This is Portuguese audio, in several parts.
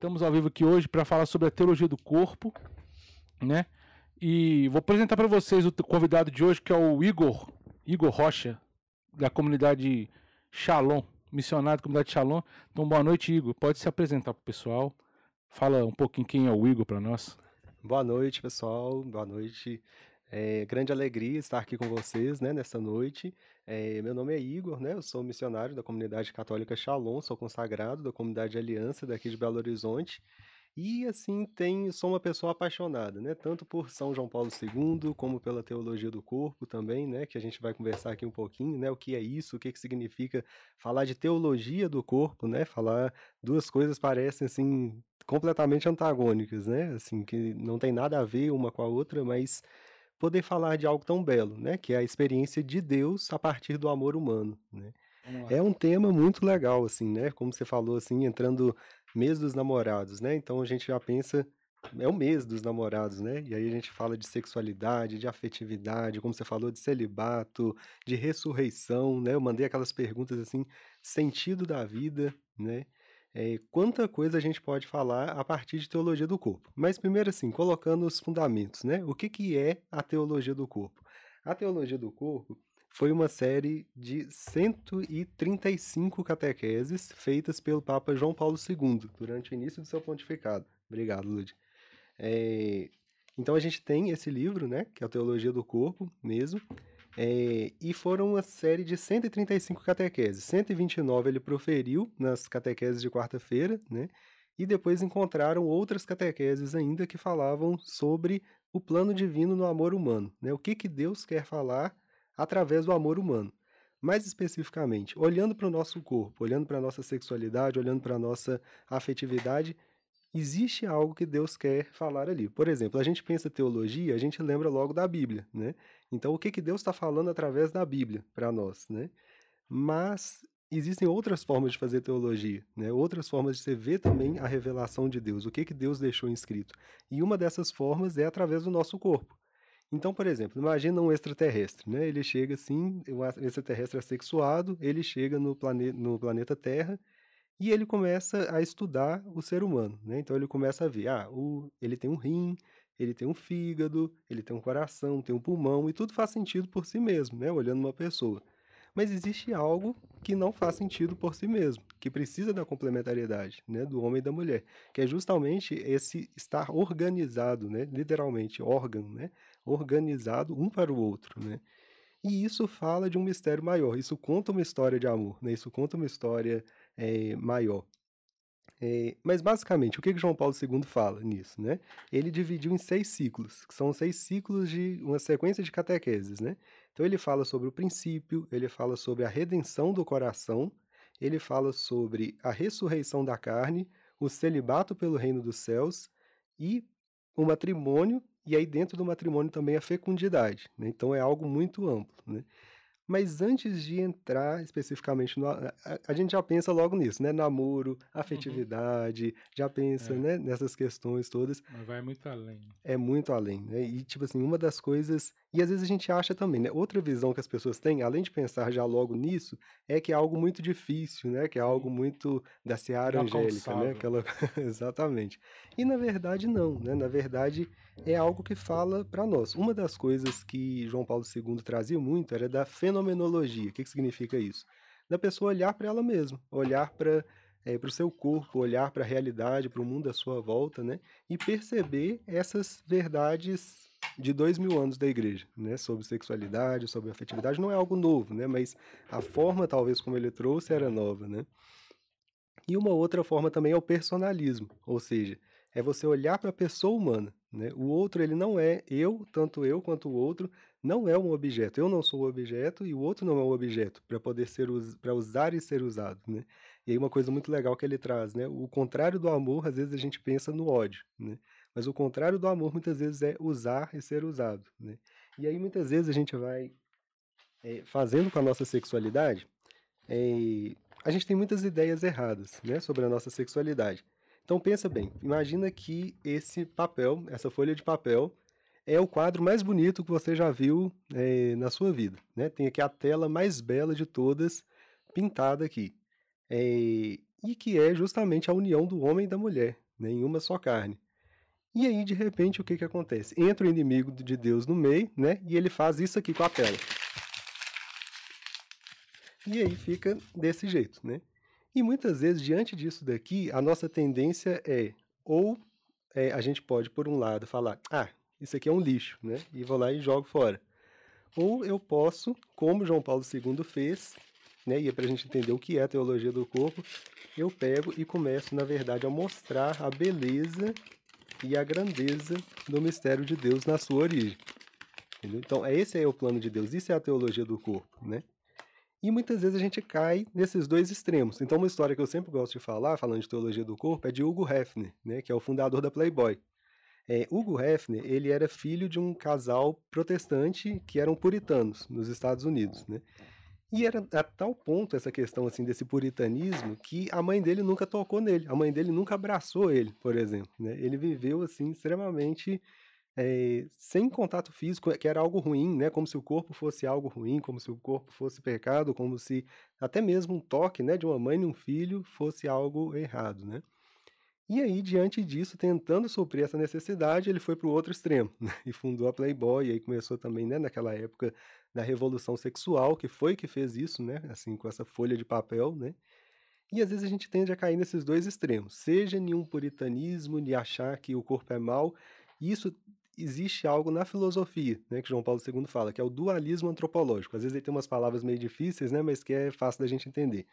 Estamos ao vivo aqui hoje para falar sobre a teologia do corpo, né? E vou apresentar para vocês o convidado de hoje, que é o Igor, Igor Rocha, da comunidade Shalom, missionário da comunidade Shalom. Então, boa noite, Igor. Pode se apresentar para o pessoal. Fala um pouquinho quem é o Igor para nós. Boa noite, pessoal. Boa noite. É grande alegria estar aqui com vocês, né, nessa noite. É, meu nome é Igor, né, eu sou missionário da comunidade católica Shalom, sou consagrado da comunidade Aliança daqui de Belo Horizonte. E assim, tem, sou uma pessoa apaixonada, né, tanto por São João Paulo II, como pela teologia do corpo também, né, que a gente vai conversar aqui um pouquinho, né, o que é isso, o que, que significa falar de teologia do corpo, né, falar duas coisas parecem assim completamente antagônicas, né, assim, que não tem nada a ver uma com a outra, mas poder falar de algo tão belo, né? Que é a experiência de Deus a partir do amor humano, né? É um tema muito legal, assim, né? Como você falou, assim, entrando mês dos namorados, né? Então a gente já pensa, é o mês dos namorados, né? E aí a gente fala de sexualidade, de afetividade, como você falou, de celibato, de ressurreição, né? Eu mandei aquelas perguntas assim, sentido da vida, né? É, quanta coisa a gente pode falar a partir de teologia do corpo. Mas primeiro assim, colocando os fundamentos, né? O que, que é a teologia do corpo? A teologia do corpo foi uma série de 135 catequeses feitas pelo Papa João Paulo II durante o início do seu pontificado. Obrigado, Lud. É, então a gente tem esse livro, né, que é a Teologia do Corpo mesmo, é, e foram uma série de 135 catequeses. 129 ele proferiu nas catequeses de quarta-feira, né? E depois encontraram outras catequeses ainda que falavam sobre o plano divino no amor humano, né? O que, que Deus quer falar através do amor humano. Mais especificamente, olhando para o nosso corpo, olhando para a nossa sexualidade, olhando para a nossa afetividade, existe algo que Deus quer falar ali. Por exemplo, a gente pensa teologia, a gente lembra logo da Bíblia, né? Então, o que, que Deus está falando através da Bíblia para nós, né? Mas existem outras formas de fazer teologia, né? Outras formas de você ver também a revelação de Deus, o que, que Deus deixou inscrito. E uma dessas formas é através do nosso corpo. Então, por exemplo, imagina um extraterrestre, né? Ele chega assim, um extraterrestre assexuado, ele chega no, plane no planeta Terra e ele começa a estudar o ser humano, né? Então ele começa a ver, ah, o, ele tem um rim, ele tem um fígado, ele tem um coração, tem um pulmão e tudo faz sentido por si mesmo, né? Olhando uma pessoa. Mas existe algo que não faz sentido por si mesmo, que precisa da complementariedade, né, do homem e da mulher, que é justamente esse estar organizado, né, literalmente órgão, né, organizado um para o outro, né. E isso fala de um mistério maior, isso conta uma história de amor, né, isso conta uma história é, maior. É, mas basicamente, o que, que João Paulo II fala nisso? Né? Ele dividiu em seis ciclos, que são seis ciclos de uma sequência de catequeses. Né? Então ele fala sobre o princípio, ele fala sobre a redenção do coração, ele fala sobre a ressurreição da carne, o celibato pelo reino dos céus e o matrimônio, e aí dentro do matrimônio também a fecundidade. Né? Então é algo muito amplo. Né? Mas antes de entrar especificamente no. A, a, gente já pensa logo nisso, né? Namoro, uhum. afetividade, uhum. já pensa, é. né? Nessas questões todas. Mas vai muito além. É muito além, né? E, tipo assim, uma das coisas. E às vezes a gente acha também, né? Outra visão que as pessoas têm, além de pensar já logo nisso, é que é algo muito difícil, né? Que é algo muito da seara angélica, né? Aquela... Exatamente. E na verdade, não, né? Na verdade é algo que fala para nós. Uma das coisas que João Paulo II trazia muito era da fenomenologia. O que, que significa isso? Da pessoa olhar para ela mesma, olhar para é, para o seu corpo, olhar para a realidade, para o mundo à sua volta, né? E perceber essas verdades de dois mil anos da igreja, né? Sobre sexualidade, sobre afetividade, não é algo novo, né? Mas a forma, talvez, como ele trouxe, era nova, né? E uma outra forma também é o personalismo, ou seja, é você olhar para a pessoa humana. Né? O outro ele não é eu, tanto eu quanto o outro, não é um objeto. Eu não sou o objeto e o outro não é um objeto para poder ser para usar e ser usado. Né? E aí uma coisa muito legal que ele traz, né? O contrário do amor, às vezes a gente pensa no ódio, né? Mas o contrário do amor muitas vezes é usar e ser usado, né? E aí muitas vezes a gente vai é, fazendo com a nossa sexualidade, é, a gente tem muitas ideias erradas, né, sobre a nossa sexualidade. Então pensa bem, imagina que esse papel, essa folha de papel, é o quadro mais bonito que você já viu é, na sua vida. Né? Tem aqui a tela mais bela de todas, pintada aqui. É, e que é justamente a união do homem e da mulher. né, em uma só carne. E aí, de repente, o que, que acontece? Entra o inimigo de Deus no meio, né? E ele faz isso aqui com a tela. E aí fica desse jeito, né? E muitas vezes, diante disso daqui, a nossa tendência é ou é, a gente pode, por um lado, falar, ah, isso aqui é um lixo, né? E vou lá e jogo fora. Ou eu posso, como João Paulo II fez, né? E é para a gente entender o que é a teologia do corpo, eu pego e começo, na verdade, a mostrar a beleza e a grandeza do mistério de Deus na sua origem. Entendeu? Então, esse é o plano de Deus, isso é a teologia do corpo, né? E muitas vezes a gente cai nesses dois extremos. Então, uma história que eu sempre gosto de falar, falando de teologia do corpo, é de Hugo Hefner, né, que é o fundador da Playboy. É, Hugo Hefner, ele era filho de um casal protestante que eram puritanos nos Estados Unidos, né? E era a tal ponto essa questão assim desse puritanismo que a mãe dele nunca tocou nele, a mãe dele nunca abraçou ele, por exemplo. Né? Ele viveu assim extremamente é, sem contato físico, que era algo ruim, né? Como se o corpo fosse algo ruim, como se o corpo fosse pecado, como se até mesmo um toque, né, de uma mãe e um filho fosse algo errado, né? E aí, diante disso, tentando suprir essa necessidade, ele foi para o outro extremo né? e fundou a Playboy. E aí começou também, né, naquela época da revolução sexual, que foi que fez isso, né, assim, com essa folha de papel, né? E às vezes a gente tende a cair nesses dois extremos, seja em um puritanismo de achar que o corpo é mal, isso existe algo na filosofia, né, que João Paulo II fala, que é o dualismo antropológico. Às vezes ele tem umas palavras meio difíceis, né, mas que é fácil da gente entender.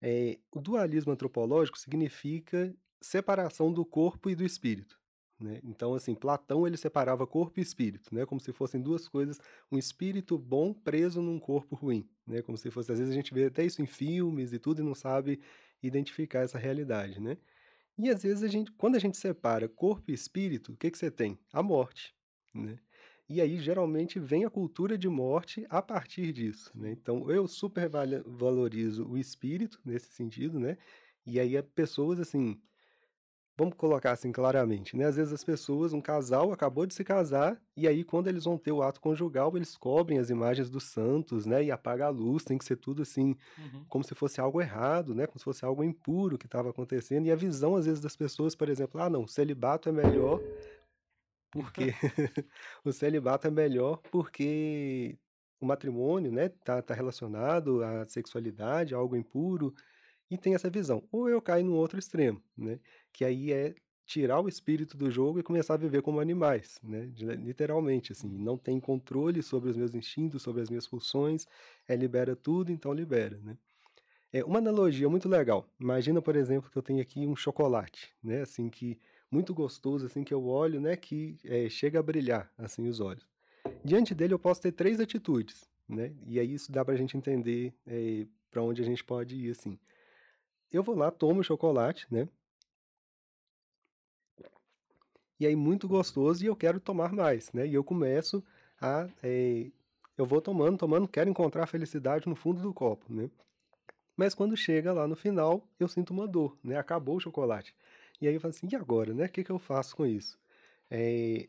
É, o dualismo antropológico significa separação do corpo e do espírito. Né? Então, assim, Platão ele separava corpo e espírito, né? como se fossem duas coisas, um espírito bom preso num corpo ruim, né? como se fosse, às vezes a gente vê até isso em filmes e tudo e não sabe identificar essa realidade, né? E às vezes a gente, quando a gente separa corpo e espírito, o que, que você tem? A morte, né? E aí geralmente vem a cultura de morte a partir disso, né? Então eu super valorizo o espírito nesse sentido, né? E aí pessoas assim, Vamos colocar assim claramente, né? Às vezes as pessoas, um casal acabou de se casar e aí quando eles vão ter o ato conjugal, eles cobrem as imagens dos santos, né? E apaga a luz, tem que ser tudo assim, uhum. como se fosse algo errado, né? Como se fosse algo impuro que estava acontecendo. E a visão às vezes das pessoas, por exemplo, ah, não, o celibato é melhor porque o celibato é melhor porque o matrimônio, né, tá, tá relacionado à sexualidade, a algo impuro e tem essa visão. Ou eu caio no outro extremo, né? Que aí é tirar o espírito do jogo e começar a viver como animais, né? Literalmente, assim, não tem controle sobre os meus instintos, sobre as minhas funções, é libera tudo, então libera, né? É uma analogia muito legal. Imagina, por exemplo, que eu tenho aqui um chocolate, né? Assim que muito gostoso, assim que eu olho, né? Que é, chega a brilhar, assim, os olhos. Diante dele eu posso ter três atitudes, né? E aí isso dá para a gente entender é, eh, para onde a gente pode ir, assim eu vou lá, tomo o chocolate, né? E aí, muito gostoso, e eu quero tomar mais, né? E eu começo a. É, eu vou tomando, tomando, quero encontrar a felicidade no fundo do copo, né? Mas quando chega lá no final, eu sinto uma dor, né? Acabou o chocolate. E aí eu falo assim, e agora, né? O que, que eu faço com isso? É,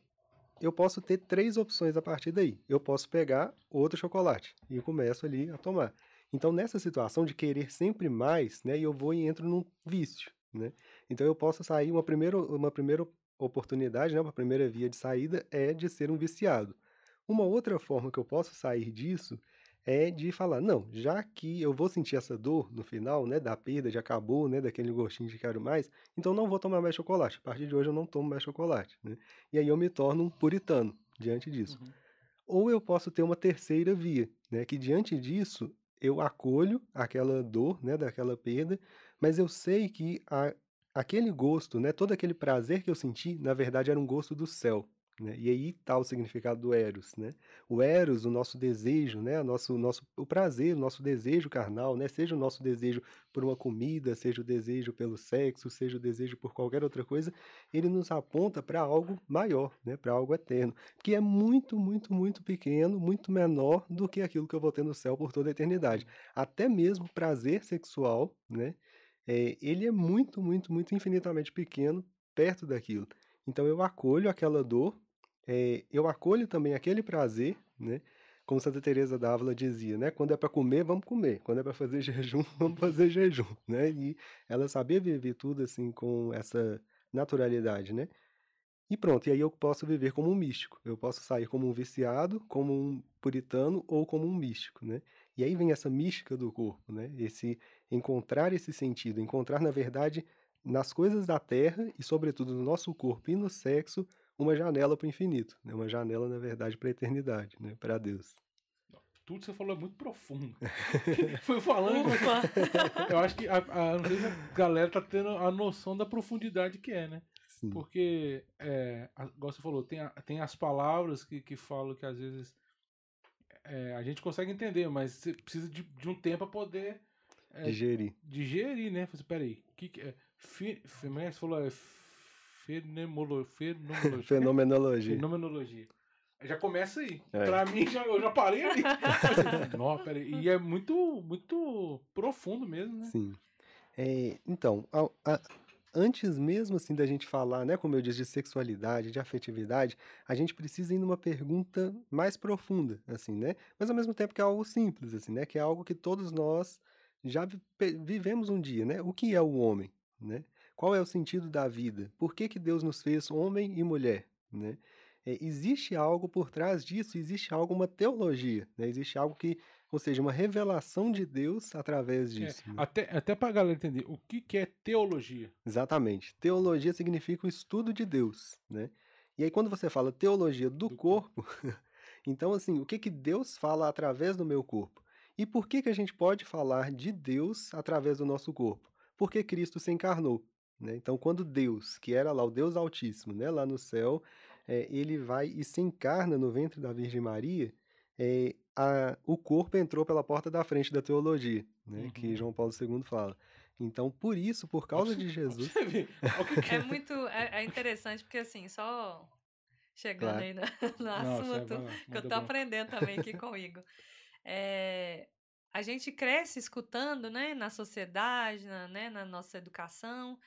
eu posso ter três opções a partir daí. Eu posso pegar outro chocolate e começo ali a tomar. Então, nessa situação de querer sempre mais, né, eu vou e entro num vício, né? Então, eu posso sair, uma primeira, uma primeira oportunidade, né, uma primeira via de saída é de ser um viciado. Uma outra forma que eu posso sair disso é de falar, não, já que eu vou sentir essa dor no final, né, da perda de acabou, né, daquele gostinho de quero mais, então não vou tomar mais chocolate. A partir de hoje eu não tomo mais chocolate, né? E aí eu me torno um puritano diante disso. Uhum. Ou eu posso ter uma terceira via, né, que diante disso eu acolho aquela dor, né, daquela perda, mas eu sei que a, aquele gosto, né, todo aquele prazer que eu senti, na verdade era um gosto do céu. Né? E aí está o significado do eros, né? O eros, o nosso desejo, né? O nosso, nosso, o prazer, o nosso desejo carnal, né? Seja o nosso desejo por uma comida, seja o desejo pelo sexo, seja o desejo por qualquer outra coisa, ele nos aponta para algo maior, né? Para algo eterno, que é muito, muito, muito pequeno, muito menor do que aquilo que eu vou ter no céu por toda a eternidade. Até mesmo prazer sexual, né? É, ele é muito, muito, muito infinitamente pequeno perto daquilo. Então eu acolho aquela dor é, eu acolho também aquele prazer, né? Como Santa Teresa d'Ávila dizia, né? Quando é para comer, vamos comer. Quando é para fazer jejum, vamos fazer jejum, né? E ela sabia viver tudo assim com essa naturalidade, né? E pronto, e aí eu posso viver como um místico. Eu posso sair como um viciado, como um puritano ou como um místico, né? E aí vem essa mística do corpo, né? Esse encontrar esse sentido, encontrar na verdade nas coisas da terra e sobretudo no nosso corpo e no sexo uma janela para o infinito, né? Uma janela na verdade para a eternidade, né? Para Deus. Tudo que você falou é muito profundo. Foi falando, mas eu acho que a, a, a galera tá tendo a noção da profundidade que é, né? Sim. Porque, é, igual você falou, tem, a, tem as palavras que, que falam que às vezes é, a gente consegue entender, mas você precisa de, de um tempo para poder é, digerir. Digerir, né? Você, peraí, que, que é? Fi, que você falou? É fenomenologia. fenomenologia. Fenomenologia. Já começa aí. É. Pra mim, já, eu já parei ali. Peraí. E é muito, muito profundo mesmo, né? Sim. É, então, a, a, antes mesmo assim da gente falar, né, como eu disse, de sexualidade, de afetividade, a gente precisa ir numa pergunta mais profunda, assim, né? Mas ao mesmo tempo que é algo simples, assim, né? Que é algo que todos nós já vivemos um dia, né? O que é o homem, né? Qual é o sentido da vida? Por que, que Deus nos fez homem e mulher, né? É, existe algo por trás disso, existe algo, uma teologia, né? Existe algo que ou seja, uma revelação de Deus através é, disso. É, né? Até, até para a galera entender, o que, que é teologia? Exatamente. Teologia significa o estudo de Deus, né? E aí quando você fala teologia do, do corpo, então assim, o que, que Deus fala através do meu corpo? E por que, que a gente pode falar de Deus através do nosso corpo? Porque Cristo se encarnou. Né? Então, quando Deus, que era lá o Deus Altíssimo, né, lá no céu, é, ele vai e se encarna no ventre da Virgem Maria, é, a, o corpo entrou pela porta da frente da teologia, né, uhum. que João Paulo II fala. Então, por isso, por causa de Jesus. é muito é, é, interessante, porque assim, só chegando claro. aí no, no assunto, Nossa, é que eu tô bom. aprendendo também aqui com o Igor. É, a gente cresce escutando, né, na sociedade, na, né, na nossa educação,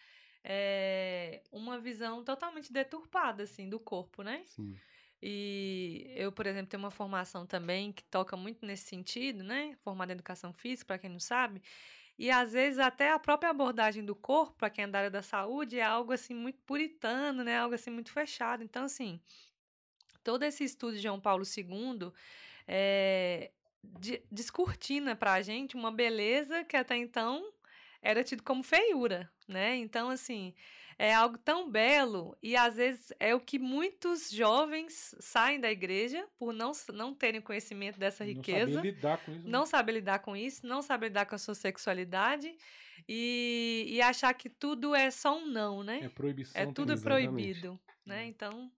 é, uma visão totalmente deturpada, assim, do corpo, né? Sim. E eu, por exemplo, tenho uma formação também que toca muito nesse sentido, né? Formada em educação física, para quem não sabe. E às vezes até a própria abordagem do corpo, para quem é da área da saúde, é algo assim muito puritano, né? Algo assim muito fechado. Então, assim, todo esse estudo de João Paulo II é, descortina para a gente uma beleza que até então era tido como feiura, né? Então, assim, é algo tão belo e às vezes é o que muitos jovens saem da igreja por não, não terem conhecimento dessa riqueza. Não saber lidar com isso. Não né? saber lidar com isso, não saber lidar com a sua sexualidade e, e achar que tudo é só um não, né? É proibição. É tudo proibido, né? É. Então,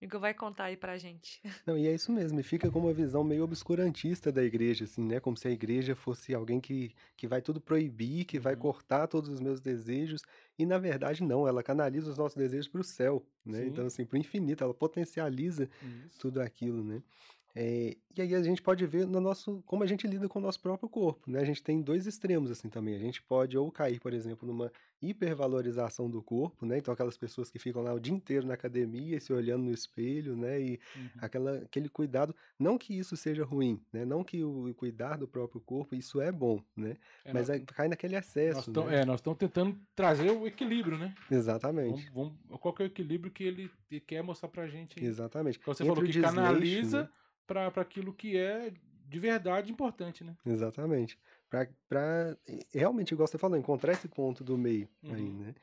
Igor vai contar aí pra gente. Não, e é isso mesmo, e fica com uma visão meio obscurantista da igreja, assim, né? Como se a igreja fosse alguém que, que vai tudo proibir, que vai uhum. cortar todos os meus desejos. E na verdade, não, ela canaliza os nossos desejos para o céu, né? Sim. Então, assim, para o infinito, ela potencializa isso. tudo aquilo, né? É, e aí a gente pode ver no nosso como a gente lida com o nosso próprio corpo, né? A gente tem dois extremos assim também. A gente pode ou cair, por exemplo, numa hipervalorização do corpo, né? Então aquelas pessoas que ficam lá o dia inteiro na academia, se olhando no espelho, né? E uhum. aquela, aquele cuidado, não que isso seja ruim, né? Não que o cuidar do próprio corpo isso é bom, né? É, Mas nós, é, cai naquele excesso. Nós né? É, nós estamos tentando trazer o equilíbrio, né? Exatamente. Vamos, vamos, qual é o equilíbrio que ele quer mostrar pra gente? Exatamente. Então, você Entre falou que canaliza né? Para aquilo que é de verdade importante, né? Exatamente. Para realmente, igual você falou, encontrar esse ponto do meio uhum. aí, né?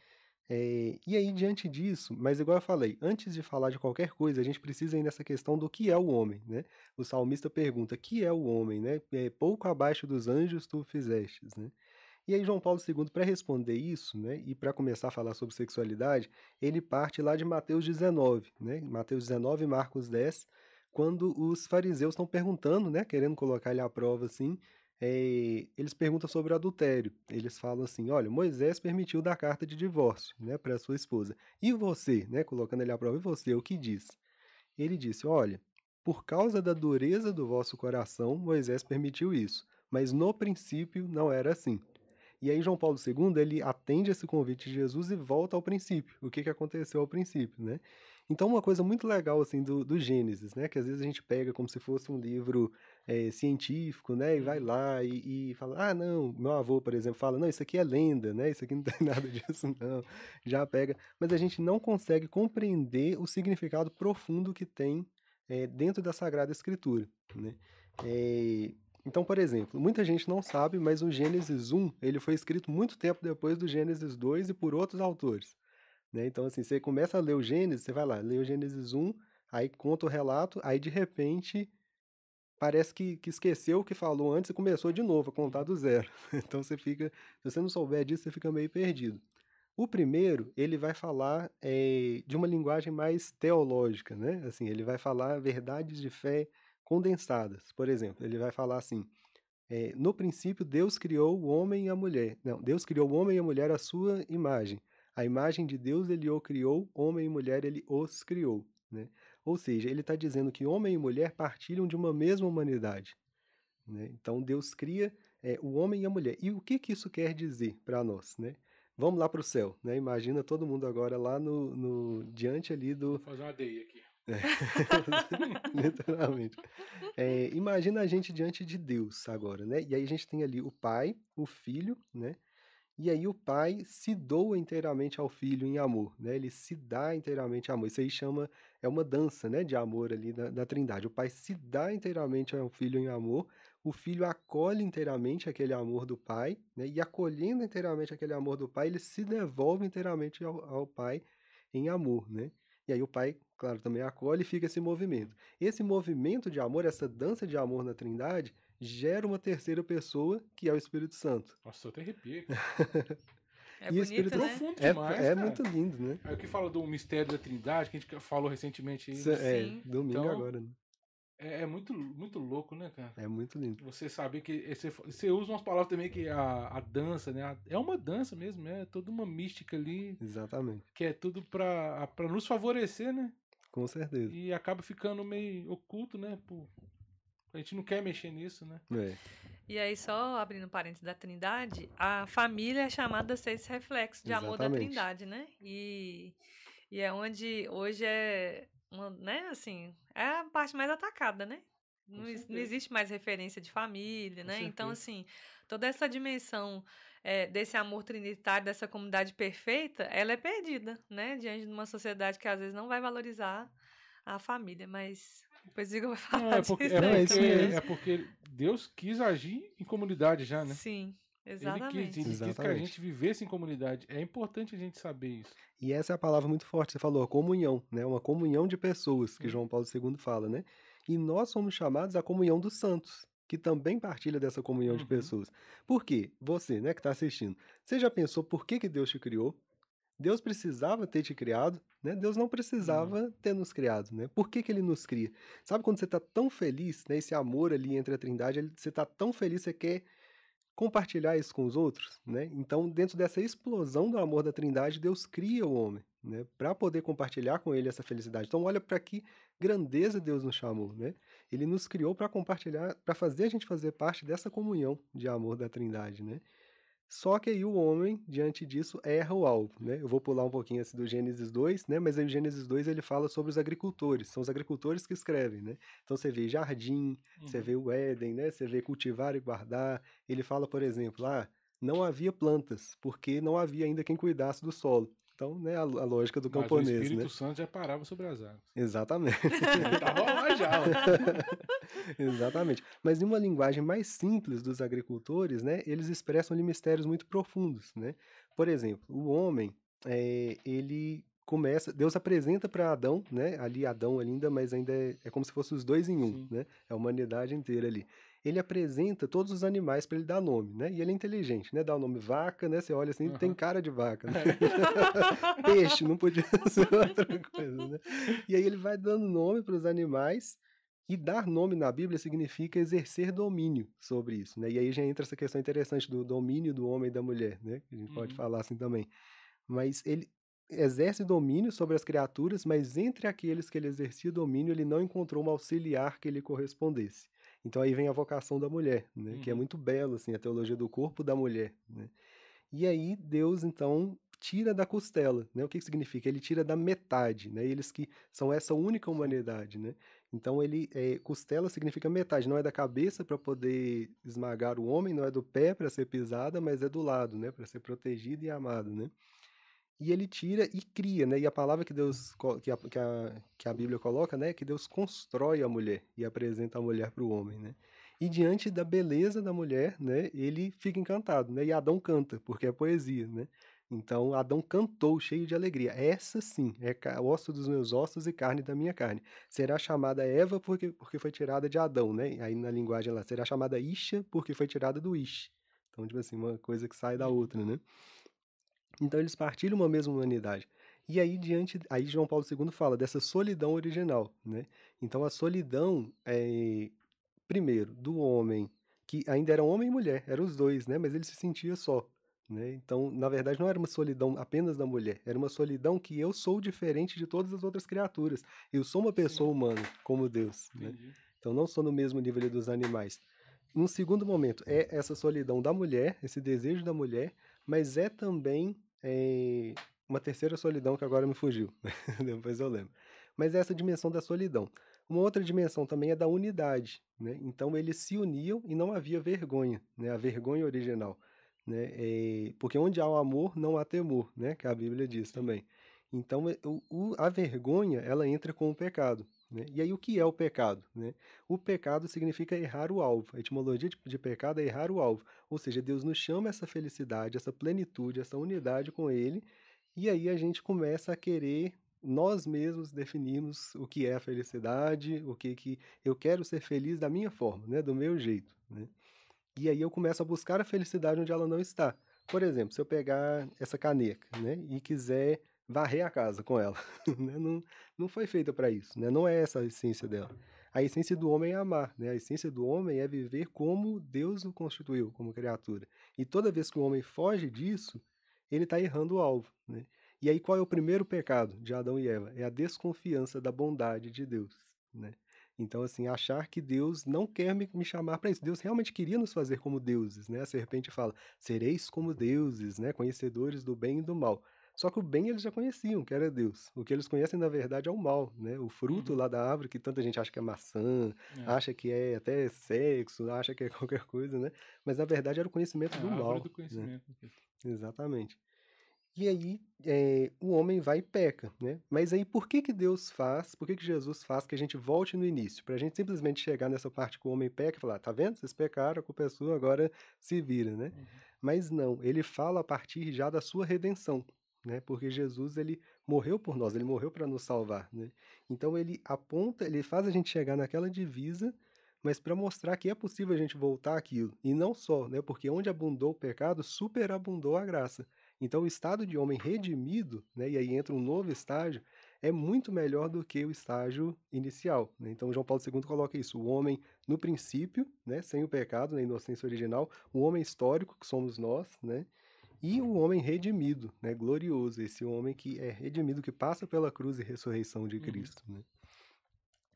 É, e aí, diante disso, mas igual eu falei, antes de falar de qualquer coisa, a gente precisa ir nessa questão do que é o homem, né? O salmista pergunta, que é o homem, né? É, pouco abaixo dos anjos tu fizestes, né? E aí João Paulo II, para responder isso, né, e para começar a falar sobre sexualidade, ele parte lá de Mateus 19, né? Mateus 19 e Marcos 10, quando os fariseus estão perguntando, né, querendo colocar ele à prova assim, é, eles perguntam sobre o adultério. Eles falam assim: olha, Moisés permitiu dar carta de divórcio né, para sua esposa. E você, né, colocando ele à prova, e você, o que diz? Ele disse: olha, por causa da dureza do vosso coração, Moisés permitiu isso, mas no princípio não era assim. E aí João Paulo II, ele atende esse convite de Jesus e volta ao princípio. O que, que aconteceu ao princípio, né? Então, uma coisa muito legal, assim, do, do Gênesis, né? Que às vezes a gente pega como se fosse um livro é, científico, né? E vai uhum. lá e, e, fala, ah, não, meu avô, por exemplo, fala, não, isso aqui é lenda, né? Isso aqui não tem nada disso, não. Já pega. Mas a gente não consegue compreender o significado profundo que tem é, dentro da Sagrada Escritura, né? É, então, por exemplo, muita gente não sabe, mas o Gênesis 1, ele foi escrito muito tempo depois do Gênesis 2 e por outros autores. Né? Então, assim, você começa a ler o Gênesis, você vai lá, lê o Gênesis 1, aí conta o relato, aí de repente parece que, que esqueceu o que falou antes e começou de novo a contar do zero. Então você fica, se você não souber disso, você fica meio perdido. O primeiro, ele vai falar é, de uma linguagem mais teológica, né? Assim, ele vai falar verdades de fé condensadas. Por exemplo, ele vai falar assim: é, no princípio Deus criou o homem e a mulher. Não, Deus criou o homem e a mulher à sua imagem. A imagem de Deus ele o criou, homem e mulher ele os criou. Né? Ou seja, ele está dizendo que homem e mulher partilham de uma mesma humanidade. Né? Então Deus cria é, o homem e a mulher. E o que, que isso quer dizer para nós? Né? Vamos lá para o céu. Né? Imagina todo mundo agora lá no, no diante ali do. Vou fazer uma DI aqui. É, literalmente. É, imagina a gente diante de Deus agora, né? E aí a gente tem ali o Pai, o Filho, né? E aí o pai se doa inteiramente ao filho em amor, né? Ele se dá inteiramente amor. Isso aí chama, é uma dança, né, de amor ali da, da trindade. O pai se dá inteiramente ao filho em amor, o filho acolhe inteiramente aquele amor do pai, né? E acolhendo inteiramente aquele amor do pai, ele se devolve inteiramente ao, ao pai em amor, né? E aí o pai, claro, também acolhe e fica esse movimento. Esse movimento de amor, essa dança de amor na trindade, gera uma terceira pessoa, que é o Espírito Santo. Nossa, eu até arrepio. É e bonito, Espírito né? profundo demais, É, é muito lindo, né? É o que fala do mistério da Trindade, que a gente falou recentemente aí. É, Sim. domingo então, agora, né? É, é, muito, muito louco, né, cara? É muito lindo. Você saber que. Você, você usa umas palavras também que a, a dança, né? é uma dança mesmo, é toda uma mística ali. Exatamente. Que é tudo pra, pra nos favorecer, né? Com certeza. E acaba ficando meio oculto, né? Por, a gente não quer mexer nisso, né? É. E aí, só abrindo parênteses da Trindade, a família é chamada a ser esse reflexo de Exatamente. amor da Trindade, né? E, e é onde hoje é, uma, né, assim, é a parte mais atacada, né? Não, não, existe mais referência de família, né? Então, assim, toda essa dimensão é, desse amor trinitário, dessa comunidade perfeita, ela é perdida, né? Diante de uma sociedade que às vezes não vai valorizar a família, mas depois o Igor vai falar não, é porque, disso. É, é porque, é, é porque Deus quis agir em comunidade já, né? Sim. Exatamente. Ele, quis, ele Exatamente. quis que a gente vivesse em comunidade. É importante a gente saber isso. E essa é a palavra muito forte, você falou, comunhão, né? Uma comunhão de pessoas, que João Paulo II fala, né? E nós somos chamados à comunhão dos santos, que também partilha dessa comunhão uhum. de pessoas. Por quê? Você, né, que está assistindo, você já pensou por que, que Deus te criou? Deus precisava ter te criado, né? Deus não precisava uhum. ter nos criado, né? Por que, que ele nos cria? Sabe quando você está tão feliz, né? Esse amor ali entre a Trindade, você está tão feliz, você quer compartilhar isso com os outros, né? Então, dentro dessa explosão do amor da Trindade, Deus cria o homem, né? Para poder compartilhar com ele essa felicidade. Então, olha para que grandeza Deus nos chamou, né? Ele nos criou para compartilhar, para fazer a gente fazer parte dessa comunhão de amor da Trindade, né? Só que aí o homem, diante disso, erra o alvo, né? Eu vou pular um pouquinho assim do Gênesis 2, né? Mas aí o Gênesis 2 ele fala sobre os agricultores, são os agricultores que escrevem, né? Então você vê jardim, uhum. você vê o Éden, né? Você vê cultivar e guardar. Ele fala, por exemplo, ah, não havia plantas, porque não havia ainda quem cuidasse do solo. Então, né, a, a lógica do Mas camponês, o Espírito né? Santo já parava sobre as águas. Exatamente. Tava lá já. Exatamente. Mas em uma linguagem mais simples dos agricultores, né, eles expressam ali mistérios muito profundos, né? Por exemplo, o homem, é, ele começa, Deus apresenta para Adão, né? Ali Adão ainda, mas ainda é, é, como se fossem os dois em um, Sim. né? É a humanidade inteira ali ele apresenta todos os animais para ele dar nome, né? E ele é inteligente, né? Dá o nome vaca, né? Você olha assim, uhum. tem cara de vaca. Né? Peixe, não podia ser outra coisa, né? E aí ele vai dando nome para os animais e dar nome na Bíblia significa exercer domínio sobre isso, né? E aí já entra essa questão interessante do domínio do homem e da mulher, né? Que a gente uhum. pode falar assim também. Mas ele exerce domínio sobre as criaturas, mas entre aqueles que ele exercia domínio, ele não encontrou um auxiliar que lhe correspondesse. Então aí vem a vocação da mulher, né? Uhum. Que é uhum. muito bela, assim, a teologia do corpo da mulher, né? E aí Deus então tira da costela, né? O que, que significa? Ele tira da metade, né? Eles que são essa única humanidade, né? Então ele é, costela significa metade, não é da cabeça para poder esmagar o homem, não é do pé para ser pisada, mas é do lado, né? Para ser protegido e amado, né? E ele tira e cria, né? E a palavra que Deus que a, que a, que a Bíblia coloca, né? É que Deus constrói a mulher e apresenta a mulher para o homem, né? E diante da beleza da mulher, né? Ele fica encantado, né? E Adão canta, porque é poesia, né? Então Adão cantou cheio de alegria. Essa sim é osso dos meus ossos e carne da minha carne. Será chamada Eva porque, porque foi tirada de Adão, né? Aí na linguagem lá, será chamada Isha porque foi tirada do Ish. Então, tipo assim, uma coisa que sai da outra, né? Então eles partilham uma mesma humanidade. E aí diante, aí João Paulo II fala dessa solidão original, né? Então a solidão é primeiro do homem que ainda era homem e mulher, eram os dois, né? Mas ele se sentia só. Né? Então, na verdade, não era uma solidão apenas da mulher, era uma solidão que eu sou diferente de todas as outras criaturas. Eu sou uma pessoa humana, como Deus. Né? Então, não sou no mesmo nível dos animais. Um segundo momento é essa solidão da mulher, esse desejo da mulher, mas é também é, uma terceira solidão que agora me fugiu, depois eu lembro. Mas é essa dimensão da solidão. Uma outra dimensão também é da unidade. Né? Então, eles se uniam e não havia vergonha, né? a vergonha original né? É, porque onde há o amor não há temor, né? Que a Bíblia diz também. Então é, o, a vergonha ela entra com o pecado. Né? E aí o que é o pecado? Né? O pecado significa errar o alvo. A etimologia de, de pecado é errar o alvo. Ou seja, Deus nos chama essa felicidade, essa plenitude, essa unidade com Ele. E aí a gente começa a querer nós mesmos definirmos o que é a felicidade, o que que eu quero ser feliz da minha forma, né, do meu jeito, né? E aí eu começo a buscar a felicidade onde ela não está. Por exemplo, se eu pegar essa caneca, né, e quiser varrer a casa com ela, né, não, não foi feita para isso, né, não é essa a essência dela. A essência do homem é amar, né, a essência do homem é viver como Deus o constituiu, como criatura. E toda vez que o homem foge disso, ele está errando o alvo, né. E aí qual é o primeiro pecado de Adão e Eva? É a desconfiança da bondade de Deus, né. Então, assim, achar que Deus não quer me, me chamar para isso. Deus realmente queria nos fazer como deuses, né? A serpente fala: sereis como deuses, né? Conhecedores do bem e do mal. Só que o bem eles já conheciam, que era Deus. O que eles conhecem, na verdade, é o mal, né? O fruto uhum. lá da árvore, que tanta gente acha que é maçã, é. acha que é até sexo, acha que é qualquer coisa, né? Mas, na verdade, era o conhecimento é do mal. Do né? conhecimento. Né? Exatamente. E aí é, o homem vai e peca, né? Mas aí por que que Deus faz, por que que Jesus faz que a gente volte no início? Para a gente simplesmente chegar nessa parte que o homem peca e falar, tá vendo? Vocês pecaram, a culpa é sua, agora se vira, né? Uhum. Mas não, ele fala a partir já da sua redenção, né? Porque Jesus ele morreu por nós, ele morreu para nos salvar, né? Então ele aponta, ele faz a gente chegar naquela divisa, mas para mostrar que é possível a gente voltar aquilo. E não só, né? Porque onde abundou o pecado, superabundou a graça. Então, o estado de homem redimido, né, e aí entra um novo estágio, é muito melhor do que o estágio inicial. Né? Então, João Paulo II coloca isso: o homem no princípio, né, sem o pecado, na inocência original, o homem histórico, que somos nós, né, e o homem redimido, né, glorioso, esse homem que é redimido, que passa pela cruz e ressurreição de uhum. Cristo. Uhum. Né?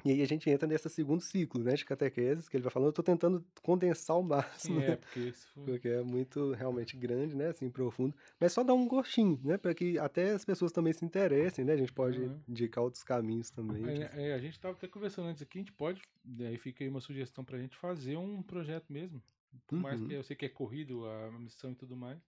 E aí a gente entra nesse segundo ciclo, né, de catequeses, que ele vai falando, eu estou tentando condensar o máximo, Sim, é, porque, isso... porque é muito, realmente grande, né, assim, profundo, mas só dá um gostinho, né, para que até as pessoas também se interessem, né, a gente pode uhum. indicar outros caminhos também. É, é, a gente estava até conversando antes aqui, a gente pode, aí fica aí uma sugestão para a gente fazer um projeto mesmo, por uhum. mais que eu sei que é corrido a missão e tudo mais,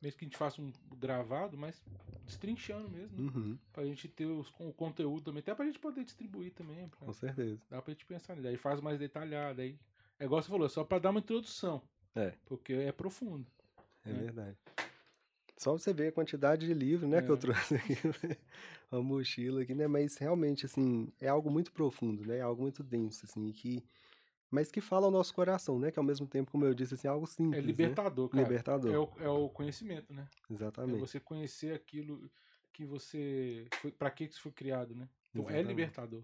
mesmo que a gente faça um gravado, mas destrinchando mesmo. Né? Uhum. Pra gente ter os, o conteúdo também. Até pra gente poder distribuir também. Pra, Com certeza. Dá pra gente pensar nisso. Aí faz mais detalhado. Aí, é igual você falou, só pra dar uma introdução. É. Porque é profundo. É né? verdade. Só você ver a quantidade de livros, né, é. que eu é. trouxe aqui. uma mochila aqui, né? Mas realmente, assim, é algo muito profundo, né? É algo muito denso, assim, que mas que fala ao nosso coração, né? Que ao mesmo tempo, como eu disse, assim, é algo simples. É libertador, né? cara. Libertador. É o, é o conhecimento, né? Exatamente. É você conhecer aquilo que você. para que isso foi criado, né? Então é Exatamente. é libertador.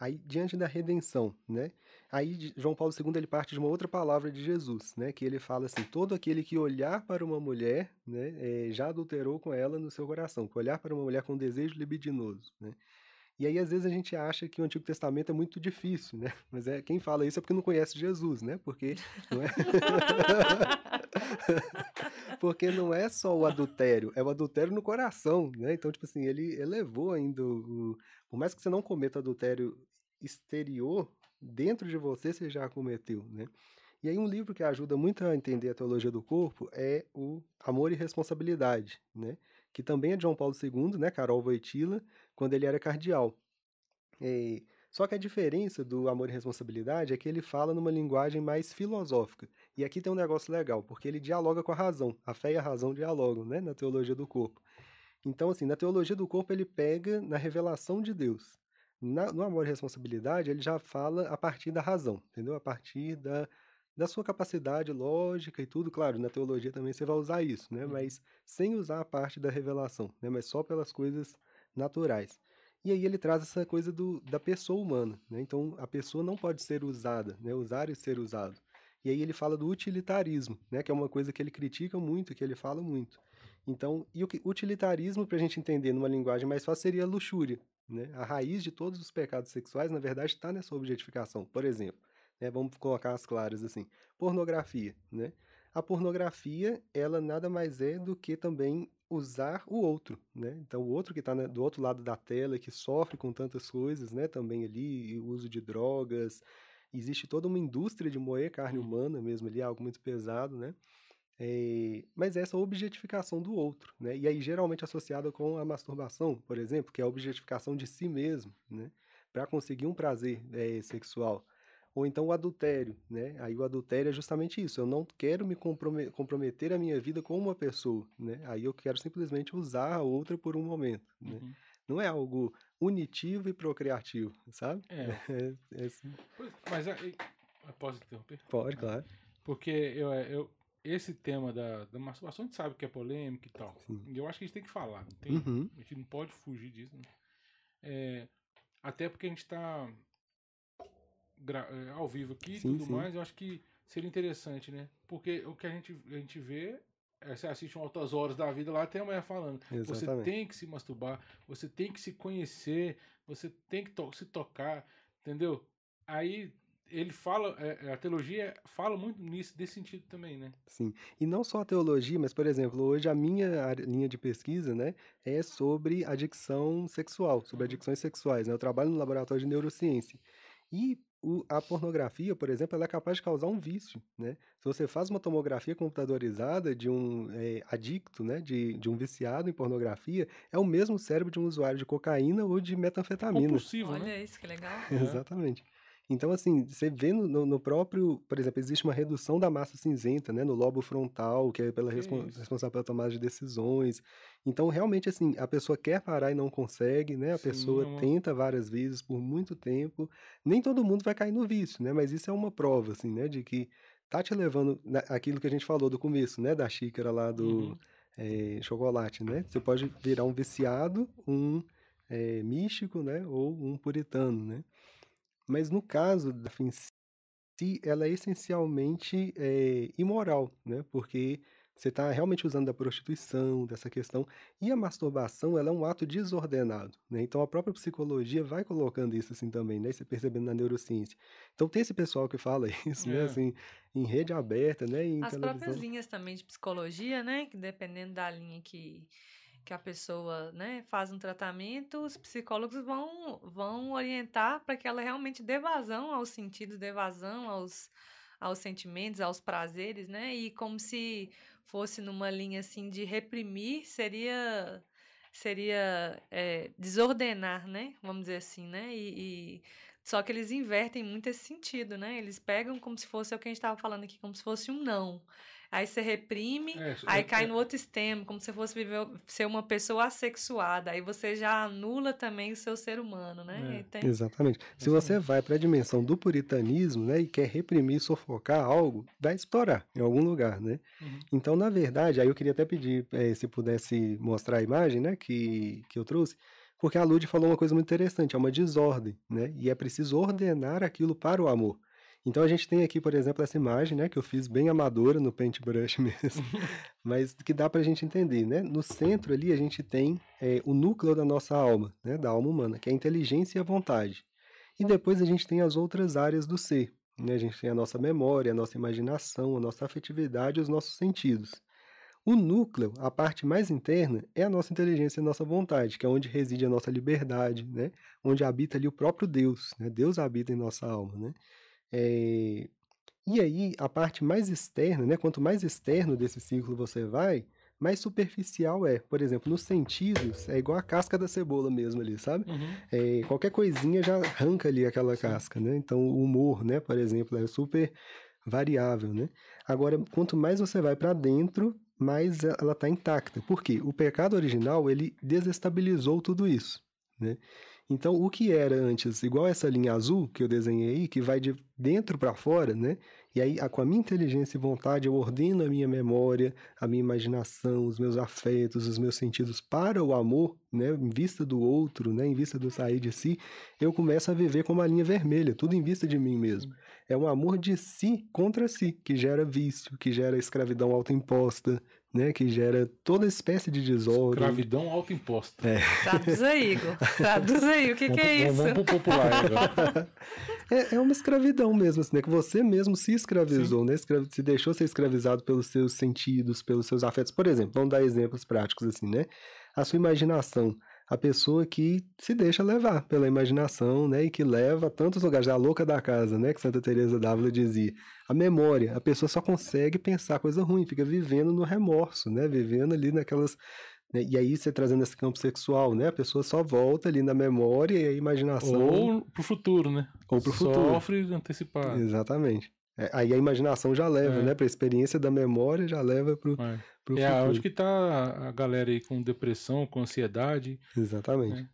Aí, diante da redenção, né? Aí João Paulo II ele parte de uma outra palavra de Jesus, né? Que ele fala assim: todo aquele que olhar para uma mulher, né, é, já adulterou com ela no seu coração. Que olhar para uma mulher com desejo libidinoso, né? E aí, às vezes, a gente acha que o Antigo Testamento é muito difícil, né? Mas é, quem fala isso é porque não conhece Jesus, né? Porque. Não é... Porque não é só o adultério, é o adultério no coração, né? Então, tipo assim, ele elevou ainda o... Por mais que você não cometa adultério exterior, dentro de você você já cometeu, né? E aí um livro que ajuda muito a entender a teologia do corpo é o Amor e Responsabilidade, né? Que também é de João Paulo II, né? Carol Voitila, quando ele era cardeal. E... Só que a diferença do amor e responsabilidade é que ele fala numa linguagem mais filosófica. E aqui tem um negócio legal, porque ele dialoga com a razão. A fé e a razão dialogam, né, na teologia do corpo. Então, assim, na teologia do corpo ele pega na revelação de Deus. Na, no amor e responsabilidade ele já fala a partir da razão, entendeu? A partir da, da sua capacidade lógica e tudo. Claro, na teologia também você vai usar isso, né? Uhum. Mas sem usar a parte da revelação, né? Mas só pelas coisas naturais. E aí ele traz essa coisa do, da pessoa humana, né? Então a pessoa não pode ser usada, né? Usar e ser usado. E aí ele fala do utilitarismo, né? Que é uma coisa que ele critica muito, que ele fala muito. Então, e o utilitarismo, para a gente entender numa linguagem mais fácil, seria luxúria. Né? A raiz de todos os pecados sexuais, na verdade, está nessa objetificação. Por exemplo, né? vamos colocar as claras assim: pornografia. Né? A pornografia, ela nada mais é do que também usar o outro, né? Então o outro que está do outro lado da tela, que sofre com tantas coisas, né? Também ali, o uso de drogas, existe toda uma indústria de moer carne uhum. humana mesmo ali, algo muito pesado, né? É, mas essa objetificação do outro, né? E aí geralmente associada com a masturbação, por exemplo, que é a objetificação de si mesmo, né? Para conseguir um prazer é, sexual. Ou então o adultério, né? Aí o adultério é justamente isso. Eu não quero me comprometer a minha vida com uma pessoa, né? Aí eu quero simplesmente usar a outra por um momento, né? Uhum. Não é algo unitivo e procriativo, sabe? É. é, é assim. Mas posso interromper? Pode, claro. Porque eu, eu, esse tema da, da masturbação a gente sabe que é polêmico e tal. Sim. E eu acho que a gente tem que falar. Não tem, uhum. A gente não pode fugir disso. Né? É, até porque a gente está é, ao vivo aqui e tudo sim. mais, eu acho que seria interessante, né? Porque o que a gente, a gente vê é, você assiste altas horas da vida lá, tem a mulher falando. Exatamente. Você tem que se masturbar, você tem que se conhecer, você tem que to se tocar, entendeu? Aí ele fala, é, a teologia fala muito nisso, desse sentido também, né? Sim. E não só a teologia, mas, por exemplo, hoje a minha linha de pesquisa, né, é sobre adicção sexual, sobre uhum. adicções sexuais. Né? Eu trabalho no laboratório de neurociência. E o, a pornografia, por exemplo, ela é capaz de causar um vício, né? Se você faz uma tomografia computadorizada de um é, adicto, né, de, de um viciado em pornografia, é o mesmo cérebro de um usuário de cocaína ou de metanfetamina. Compulsivo, Olha né? isso, que legal. Exatamente. Então, assim, você vê no, no, próprio, por exemplo, existe uma redução da massa cinzenta, né, no lobo frontal, que é pela respon responsável pela tomada de decisões. Então, realmente, assim, a pessoa quer parar e não consegue, né? A Sim, pessoa uma... tenta várias vezes por muito tempo. Nem todo mundo vai cair no vício, né? Mas isso é uma prova, assim, né, de que tá te levando aquilo que a gente falou do começo, né, da xícara lá do uhum. é, chocolate, né? Você pode virar um viciado, um é, místico, né, ou um puritano, né? Mas no caso da fim si, ela é essencialmente é, imoral, né? Porque você está realmente usando da prostituição, dessa questão. E a masturbação, ela é um ato desordenado, né? Então a própria psicologia vai colocando isso assim também, né? Você percebendo na neurociência. Então tem esse pessoal que fala isso, né? é. né? Assim, em rede aberta, né? Em As televisão. próprias linhas também de psicologia, né? Que dependendo da linha que que a pessoa né, faz um tratamento, os psicólogos vão, vão orientar para que ela realmente dê vazão aos sentidos, dê vazão aos, aos sentimentos, aos prazeres, né? E como se fosse numa linha assim de reprimir, seria seria é, desordenar, né? Vamos dizer assim, né? E, e, só que eles invertem muito esse sentido, né? Eles pegam como se fosse é o que a gente estava falando aqui, como se fosse um não aí você reprime, é, aí é, cai é. no outro extremo, como se fosse viver, ser uma pessoa assexuada. Aí você já anula também o seu ser humano, né? É. Tem... Exatamente. Se você vai para a dimensão do puritanismo, né, e quer reprimir, sufocar algo, vai explorar em algum lugar, né? Uhum. Então, na verdade, aí eu queria até pedir é, se pudesse mostrar a imagem, né, que, que eu trouxe. Porque a Lud falou uma coisa muito interessante, é uma desordem, né? E é preciso ordenar aquilo para o amor. Então a gente tem aqui, por exemplo, essa imagem, né, que eu fiz bem amadora no paintbrush mesmo, mas que dá para a gente entender, né? No centro ali a gente tem é, o núcleo da nossa alma, né, da alma humana, que é a inteligência e a vontade. E depois a gente tem as outras áreas do ser, Né? A gente tem a nossa memória, a nossa imaginação, a nossa afetividade os nossos sentidos. O núcleo, a parte mais interna, é a nossa inteligência e a nossa vontade, que é onde reside a nossa liberdade, né? onde habita ali o próprio Deus. Né? Deus habita em nossa alma. Né? É... E aí, a parte mais externa, né? quanto mais externo desse círculo você vai, mais superficial é. Por exemplo, nos sentidos, é igual a casca da cebola mesmo ali, sabe? Uhum. É, qualquer coisinha já arranca ali aquela Sim. casca, né? Então, o humor, né, por exemplo, é super variável, né? Agora, quanto mais você vai para dentro, mais ela está intacta. Por quê? O pecado original, ele desestabilizou tudo isso, né? Então, o que era antes, igual essa linha azul que eu desenhei aí, que vai de dentro para fora, né? E aí, com a minha inteligência e vontade, eu ordeno a minha memória, a minha imaginação, os meus afetos, os meus sentidos para o amor, né? Em vista do outro, né? Em vista do sair de si, eu começo a viver com uma linha vermelha, tudo em vista de mim mesmo. É um amor de si contra si, que gera vício, que gera escravidão autoimposta, né, que gera toda espécie de desordem. Escravidão autoimposta. É. Traduz aí, Igor. Traduz aí, o que, que é isso? Vamos pro popular agora. é, é uma escravidão mesmo, assim, né, que você mesmo se escravizou, Sim. né, se deixou ser escravizado pelos seus sentidos, pelos seus afetos. Por exemplo, vamos dar exemplos práticos assim, né? A sua imaginação a pessoa que se deixa levar pela imaginação, né, e que leva a tantos lugares, a louca da casa, né, que Santa Teresa d'Ávila dizia. A memória, a pessoa só consegue pensar coisa ruim, fica vivendo no remorso, né, vivendo ali naquelas né, e aí você trazendo esse campo sexual, né, a pessoa só volta ali na memória e a imaginação ou pro futuro, né? Ou pro futuro. Sofre antecipado. Exatamente. É, aí a imaginação já leva, é. né? Para a experiência da memória já leva para o é. Pro é onde que tá a galera aí com depressão, com ansiedade. Exatamente. Né?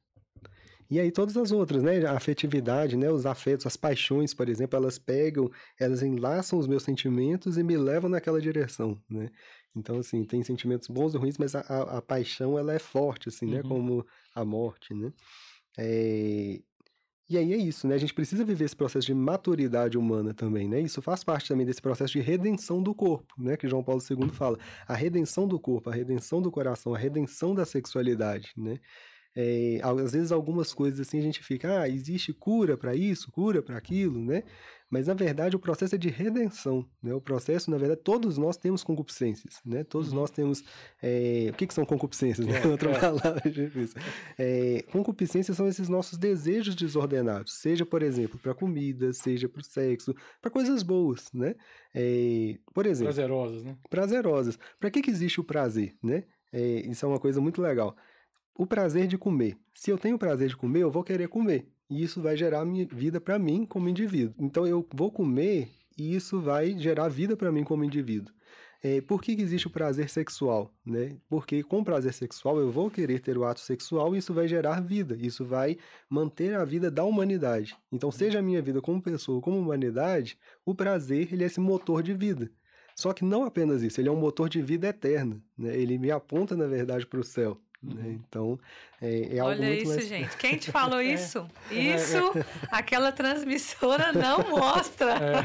E aí todas as outras, né? A afetividade, né? Os afetos, as paixões, por exemplo, elas pegam, elas enlaçam os meus sentimentos e me levam naquela direção, né? Então, assim, tem sentimentos bons e ruins, mas a, a, a paixão, ela é forte, assim, né? uhum. né? Como a morte, né? É... E aí é isso, né? A gente precisa viver esse processo de maturidade humana também, né? Isso faz parte também desse processo de redenção do corpo, né? Que João Paulo II fala. A redenção do corpo, a redenção do coração, a redenção da sexualidade, né? É, às vezes algumas coisas assim a gente fica, ah, existe cura para isso, cura para aquilo, né? Mas na verdade o processo é de redenção, né? O processo, na verdade, todos nós temos concupiscências, né? Todos uhum. nós temos, é... o que, que são concupiscências? Né? É, Outra é. palavra difícil. É, concupiscências são esses nossos desejos desordenados, seja por exemplo para comida, seja para o sexo, para coisas boas, né? É, por exemplo, prazerosas, né? Prazerosas. Para que que existe o prazer, né? É, isso é uma coisa muito legal. O prazer de comer. Se eu tenho o prazer de comer, eu vou querer comer e isso vai gerar vida para mim como indivíduo. Então eu vou comer e isso vai gerar vida para mim como indivíduo. É, por que, que existe o prazer sexual? Né? Porque com prazer sexual eu vou querer ter o ato sexual e isso vai gerar vida, isso vai manter a vida da humanidade. Então, seja a minha vida como pessoa, como humanidade, o prazer ele é esse motor de vida. Só que não apenas isso, ele é um motor de vida eterna. Né? Ele me aponta, na verdade, para o céu. Né? Uhum. Então, é, é algo Olha muito isso, mais... gente. Quem te falou isso? É. Isso, aquela transmissora não mostra. É.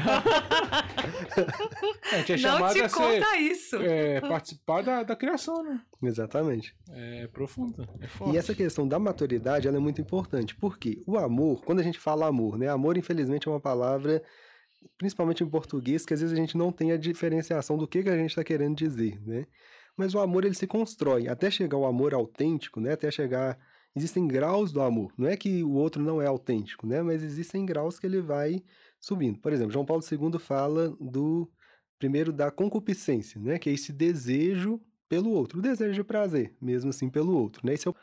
é não te conta ser, isso. É, participar da, da criação, né? Exatamente. É profunda, é. E essa questão da maturidade, ela é muito importante. Porque o amor, quando a gente fala amor, né? Amor, infelizmente, é uma palavra principalmente em português, que às vezes a gente não tem a diferenciação do que, que a gente está querendo dizer, né? Mas o amor ele se constrói até chegar ao amor autêntico, né? Até chegar existem graus do amor. Não é que o outro não é autêntico, né? Mas existem graus que ele vai subindo. Por exemplo, João Paulo II fala do primeiro da concupiscência, né? Que é esse desejo pelo outro, o desejo de prazer, mesmo assim pelo outro, né? Esse é o...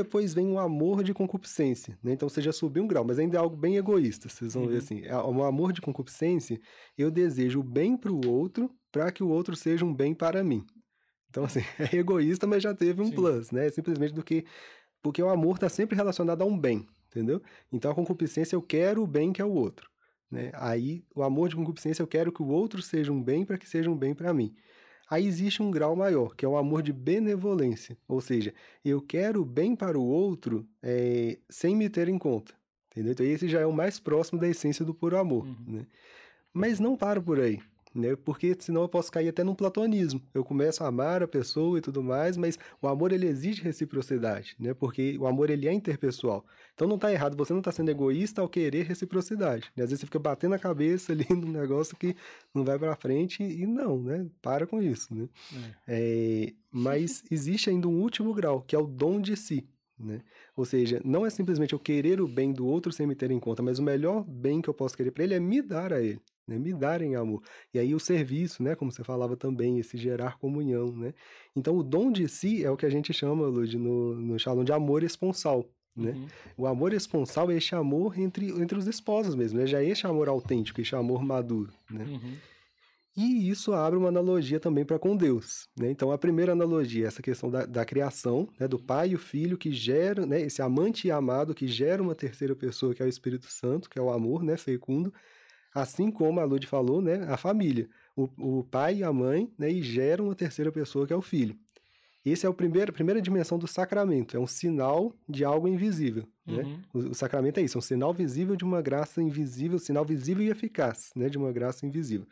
Depois vem o amor de concupiscência, né? Então você já subiu um grau, mas ainda é algo bem egoísta. Vocês vão uhum. ver assim, é, o amor de concupiscência, eu desejo o bem para o outro, para que o outro seja um bem para mim. Então, assim, é egoísta, mas já teve um Sim. plus, né? É simplesmente do que. Porque o amor está sempre relacionado a um bem, entendeu? Então, a concupiscência, eu quero o bem que é o outro. Né? Aí, o amor de concupiscência, eu quero que o outro seja um bem para que seja um bem para mim. Aí existe um grau maior, que é o amor de benevolência. Ou seja, eu quero o bem para o outro é, sem me ter em conta. Entendeu? Então, esse já é o mais próximo da essência do puro amor. Uhum. Né? Mas não para por aí. Né? Porque senão eu posso cair até num platonismo. Eu começo a amar a pessoa e tudo mais, mas o amor ele exige reciprocidade, né? Porque o amor ele é interpessoal. Então não está errado, você não está sendo egoísta ao querer reciprocidade. Né? Às vezes você fica batendo a cabeça ali num negócio que não vai para frente e não, né? Para com isso, né? É. É, mas existe ainda um último grau, que é o dom de si. Né? Ou seja, não é simplesmente eu querer o bem do outro sem me ter em conta, mas o melhor bem que eu posso querer para ele é me dar a ele, né? me dar em amor. E aí o serviço, né? como você falava também, esse gerar comunhão. Né? Então o dom de si é o que a gente chama, Lud, no, no Shalom de amor esponsal. Né? Uhum. O amor esponsal é este amor entre, entre os esposos mesmo, né? já é este amor autêntico, este amor maduro. Né? Uhum. E isso abre uma analogia também para com Deus. Né? Então, a primeira analogia é essa questão da, da criação, né? do pai e o filho que geram, né? esse amante e amado que gera uma terceira pessoa, que é o Espírito Santo, que é o amor né? fecundo. Assim como a Lud falou, né? a família. O, o pai e a mãe né? e geram uma terceira pessoa, que é o filho. Esse é o primeiro, a primeira dimensão do sacramento, é um sinal de algo invisível. Né? Uhum. O, o, sacramento é isso, é um sinal visível de uma graça invisível, sinal visível e eficaz né? de uma graça invisível.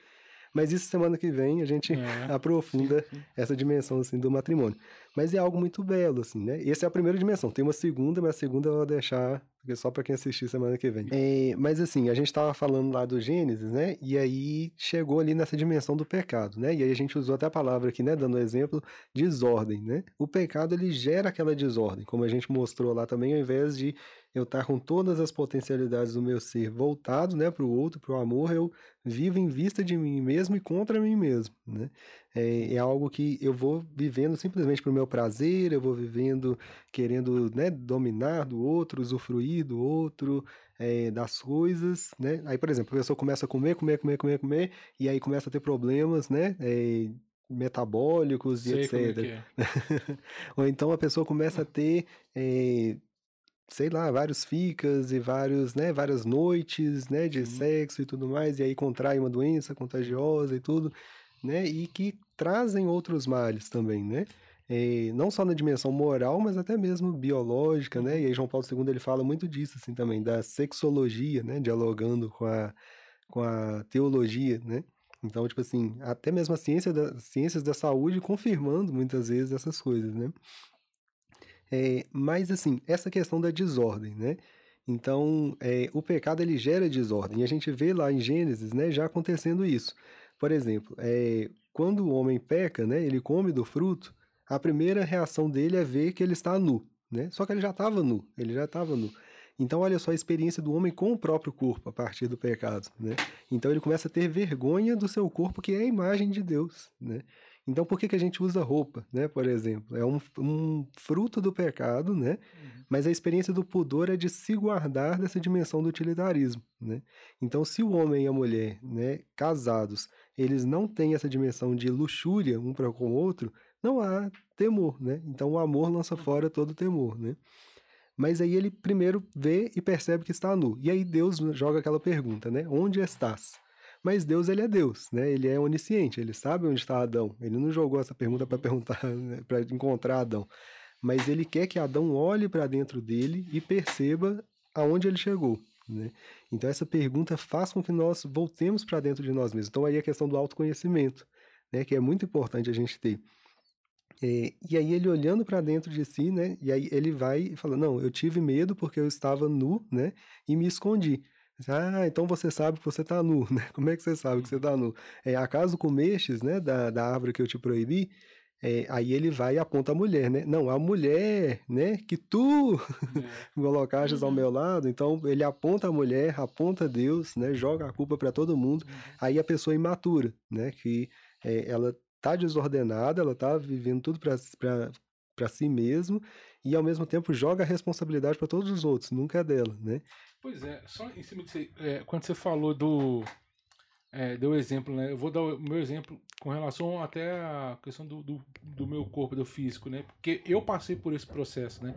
Mas isso semana que vem a gente é. aprofunda essa dimensão assim do matrimônio. Mas é algo muito belo assim, né? Essa é a primeira dimensão. Tem uma segunda, mas a segunda eu vou deixar só para quem assistir semana que vem. É, mas assim, a gente estava falando lá do Gênesis, né? E aí chegou ali nessa dimensão do pecado, né? E aí a gente usou até a palavra aqui, né? Dando exemplo, desordem, né? O pecado ele gera aquela desordem, como a gente mostrou lá também, ao invés de eu estar tá com todas as potencialidades do meu ser voltado né, para o outro, para o amor, eu vivo em vista de mim mesmo e contra mim mesmo. Né? É, é algo que eu vou vivendo simplesmente para o meu prazer, eu vou vivendo querendo né, dominar do outro, usufruir do outro, é, das coisas. Né? Aí, por exemplo, a pessoa começa a comer, comer, comer, comer, comer, e aí começa a ter problemas, né? É, metabólicos Sei e etc. É é. Ou então a pessoa começa a ter é, sei lá, vários ficas e vários, né, várias noites, né, de Sim. sexo e tudo mais, e aí contrai uma doença contagiosa e tudo, né, e que trazem outros males também, né, é, não só na dimensão moral, mas até mesmo biológica, né, e aí João Paulo II ele fala muito disso, assim, também, da sexologia, né, dialogando com a, com a teologia, né, então, tipo assim, até mesmo a ciência da, ciências da saúde confirmando muitas vezes essas coisas, né. É, mas, assim, essa questão da desordem, né? Então, é, o pecado ele gera desordem. E a gente vê lá em Gênesis, né, já acontecendo isso. Por exemplo, é, quando o homem peca, né, ele come do fruto, a primeira reação dele é ver que ele está nu, né? Só que ele já estava nu, ele já estava nu. Então, olha só a experiência do homem com o próprio corpo a partir do pecado, né? Então, ele começa a ter vergonha do seu corpo, que é a imagem de Deus, né? Então, por que, que a gente usa roupa, né? Por exemplo, é um, um fruto do pecado, né? Uhum. Mas a experiência do pudor é de se guardar dessa dimensão do utilitarismo, né? Então, se o homem e a mulher, né, casados, eles não têm essa dimensão de luxúria um para com o outro, não há temor, né? Então, o amor lança uhum. fora todo temor, né? Mas aí ele primeiro vê e percebe que está nu. E aí Deus joga aquela pergunta, né? Onde estás? Mas Deus, ele é Deus, né? Ele é onisciente, ele sabe onde está Adão. Ele não jogou essa pergunta para perguntar, né? para encontrar Adão. Mas ele quer que Adão olhe para dentro dele e perceba aonde ele chegou, né? Então essa pergunta faz com que nós voltemos para dentro de nós mesmos. Então aí a questão do autoconhecimento, né? Que é muito importante a gente ter. É, e aí ele olhando para dentro de si, né? E aí ele vai e fala: não, eu tive medo porque eu estava nu, né? E me escondi. Ah, então você sabe que você está nu, né? Como é que você sabe que você está nu? É, acaso comestes, né, da, da árvore que eu te proibi? É, aí ele vai e aponta a mulher, né? Não, a mulher, né, que tu é. colocaste uhum. ao meu lado. Então ele aponta a mulher, aponta Deus, né? Joga a culpa para todo mundo. Uhum. Aí a pessoa imatura, né? Que é, ela tá desordenada, ela tá vivendo tudo para si mesmo e ao mesmo tempo joga a responsabilidade para todos os outros, nunca é dela, né? Pois é, só em cima disso, é, quando você falou do. É, deu exemplo, né? Eu vou dar o meu exemplo com relação até à questão do, do, do, meu corpo, do físico, né? Porque eu passei por esse processo, né?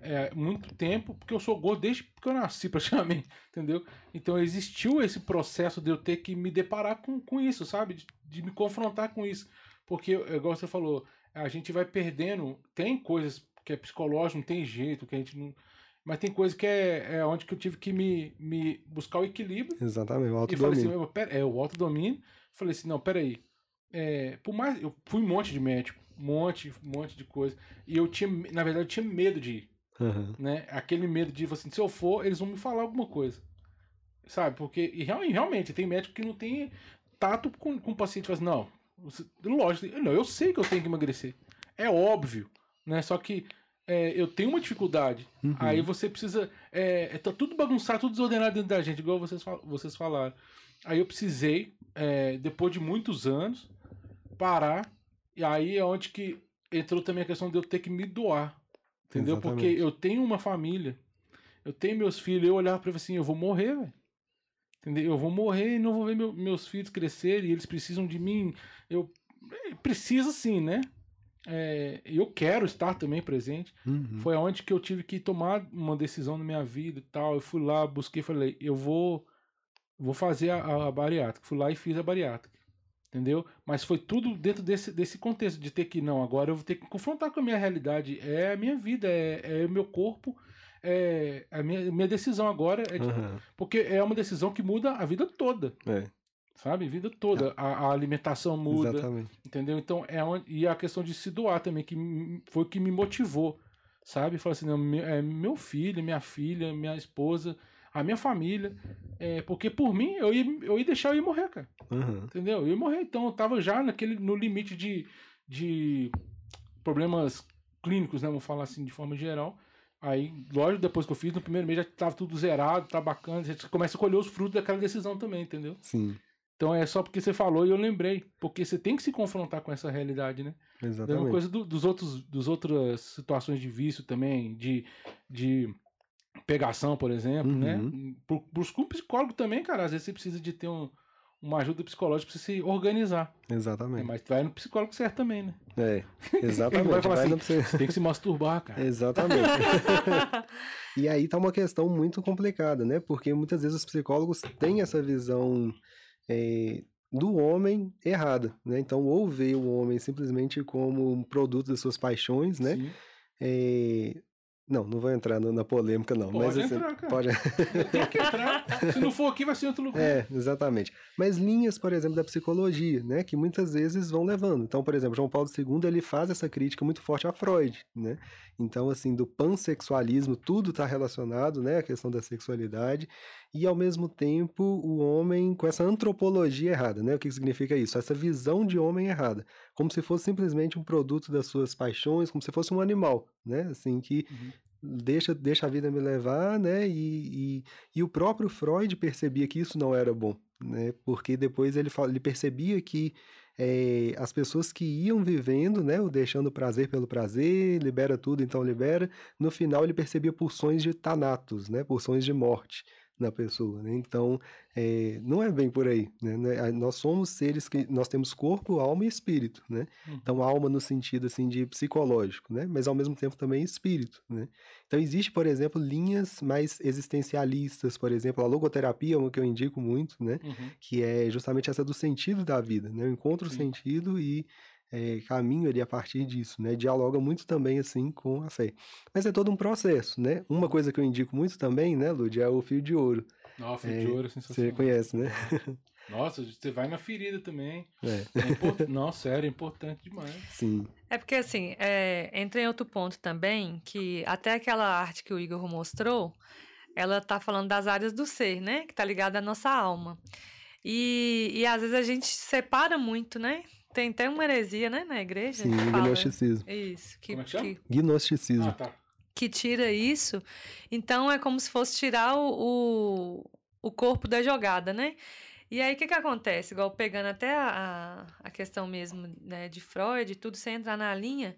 É, muito tempo, porque eu sou gordo desde que eu nasci, praticamente, entendeu? Então existiu esse processo de eu ter que me deparar com, com isso, sabe? De, de me confrontar com isso. Porque, igual você falou, a gente vai perdendo. Tem coisas que é psicológico, não tem jeito, que a gente não mas tem coisa que é, é onde que eu tive que me, me buscar o equilíbrio. Exatamente, o autodomínio. E falei assim, é o autodomínio. Falei assim, não, peraí. É, por mais. Eu fui um monte de médico, um monte, um monte de coisa. E eu tinha, na verdade, eu tinha medo de ir. Aham. Né? Aquele medo de, assim, se eu for, eles vão me falar alguma coisa. Sabe? Porque e real- realmente tem médico que não tem tato com, com o paciente. Fala assim, não, lógico, não, eu sei que eu tenho que emagrecer. É óbvio. Né? Só que é, eu tenho uma dificuldade. Uhum. Aí você precisa. É, é, tá tudo bagunçado, tudo desordenado dentro da gente, igual vocês, vocês falaram. Aí eu precisei, é, depois de muitos anos, parar. E aí é onde que entrou também a questão de eu ter que me doar. Entendeu? Porque Exatamente. eu tenho uma família, eu tenho meus filhos, eu olhava pra ele assim, eu vou morrer, velho. Entendeu? Eu vou morrer e não vou ver meu- meus filhos crescerem, e eles precisam de mim. Eu é, precisa sim, né? É, eu quero estar também presente. Uhum. Foi aonde que eu tive que tomar uma decisão na minha vida e tal. Eu fui lá, busquei, falei, eu vou vou fazer a, a, bariátrica. Fui lá e fiz a bariátrica. Entendeu? Mas foi tudo dentro desse, desse contexto de ter que, não, agora eu vou ter que confrontar com a minha realidade. É a minha vida, é, é o meu corpo, é a minha, minha decisão agora. É de- Aham. porque é uma decisão que muda a vida toda, É, sabe? Vida toda. A, a alimentação muda, exatamente. Entendeu? Então, é onde, e a questão de se doar também, que foi o que me motivou, sabe? Falar assim, não, meu, é, meu filho, minha filha, minha esposa, a minha família, é, porque por mim, eu ia, eu ia deixar eu ir morrer, cara, Aham. entendeu? Eu ia morrer, então eu tava já naquele, no limite de, de problemas clínicos, né? Vamos falar assim, de forma geral. Aí, lógico, depois que eu fiz, no primeiro mês já tava tudo zerado, tá bacana, você começa a colher os frutos daquela decisão também, entendeu? Sim, Então é só porque você falou e eu lembrei. Porque você tem que se confrontar com essa realidade, né? É uma exatamente. coisa do- dos outros, dos outras situações de vício também, de, de pegação, por exemplo, Uhum. né? Pro, buscar um psicólogo também, cara. Às vezes você precisa de ter um- uma ajuda psicológica pra você se organizar. né? Exatamente. Mas vai no psicólogo certo também, né? É, exatamente. Vai falar Vai assim, psi- Você tem que se masturbar, cara. Exatamente. E aí tá uma questão muito complicada, né? Porque muitas vezes os psicólogos têm essa visão eh, do homem errada, né? Então, ou vê o homem simplesmente como um produto das suas paixões, né? Sim. Não, não vou entrar no- na polêmica, não. mas Pode assim, entrar, cara. pode... Tem que entrar. Se não for aqui, vai ser em outro lugar. É, exatamente. Mas linhas, por exemplo, da psicologia, né, que muitas vezes vão levando. Então, por exemplo, João Paulo II, ele faz essa crítica muito forte a Freud, né? Então, assim, do pansexualismo, tudo está relacionado, né, a questão da sexualidade, e ao mesmo tempo o homem com essa antropologia errada, né? O que que significa isso? Essa visão de homem errada, como se fosse simplesmente um produto das suas paixões, como se fosse um animal, né? Assim que Uhum. deixa, deixa a vida me levar, né? E, e, e o próprio Freud percebia que isso não era bom, né? Porque depois ele, ele percebia que eh, as pessoas que iam vivendo, né? O deixando o prazer pelo prazer, libera tudo, então libera. No final ele percebia pulsões de thanatos, né? Pulsões de morte na pessoa, né? Então, eh, não é bem por aí, né? Né, Nós somos seres que nós temos corpo, alma e espírito, né? Uhum. Então, alma no sentido assim de psicológico, né? Mas ao mesmo tempo também espírito, né? Então, existe, por exemplo, linhas mais existencialistas, por exemplo, a logoterapia é uma que eu indico muito, né? Uhum. Que é justamente essa do sentido da vida, né? Eu encontro o sentido e eh, caminho ali a partir disso, né? Dialoga muito também, assim, com a fé. Mas é todo um processo, né? Uma coisa que eu indico muito também, né, Lud, é o fio de ouro. Nossa, fio É, de ouro é Você sensacional. conhece, né? Nossa, você vai na ferida também. É, É import... Nossa, sério, é importante demais. sim. É porque, assim, é, entra em outro ponto também, que até aquela arte que o Igor mostrou, ela tá falando das áreas do ser, né? Que tá ligada à nossa alma. E, e às vezes a gente separa muito, né? Tem até uma heresia, né, na igreja. Sim, gnosticismo. Isso, que, Como é que chama? que, Gnosticismo. Ah, tá. que tira isso. Então é como se fosse tirar o, o, o corpo da jogada, né? E aí o que, que acontece? Igual pegando até a, a a questão mesmo né, de Freud, tudo sem entrar na linha,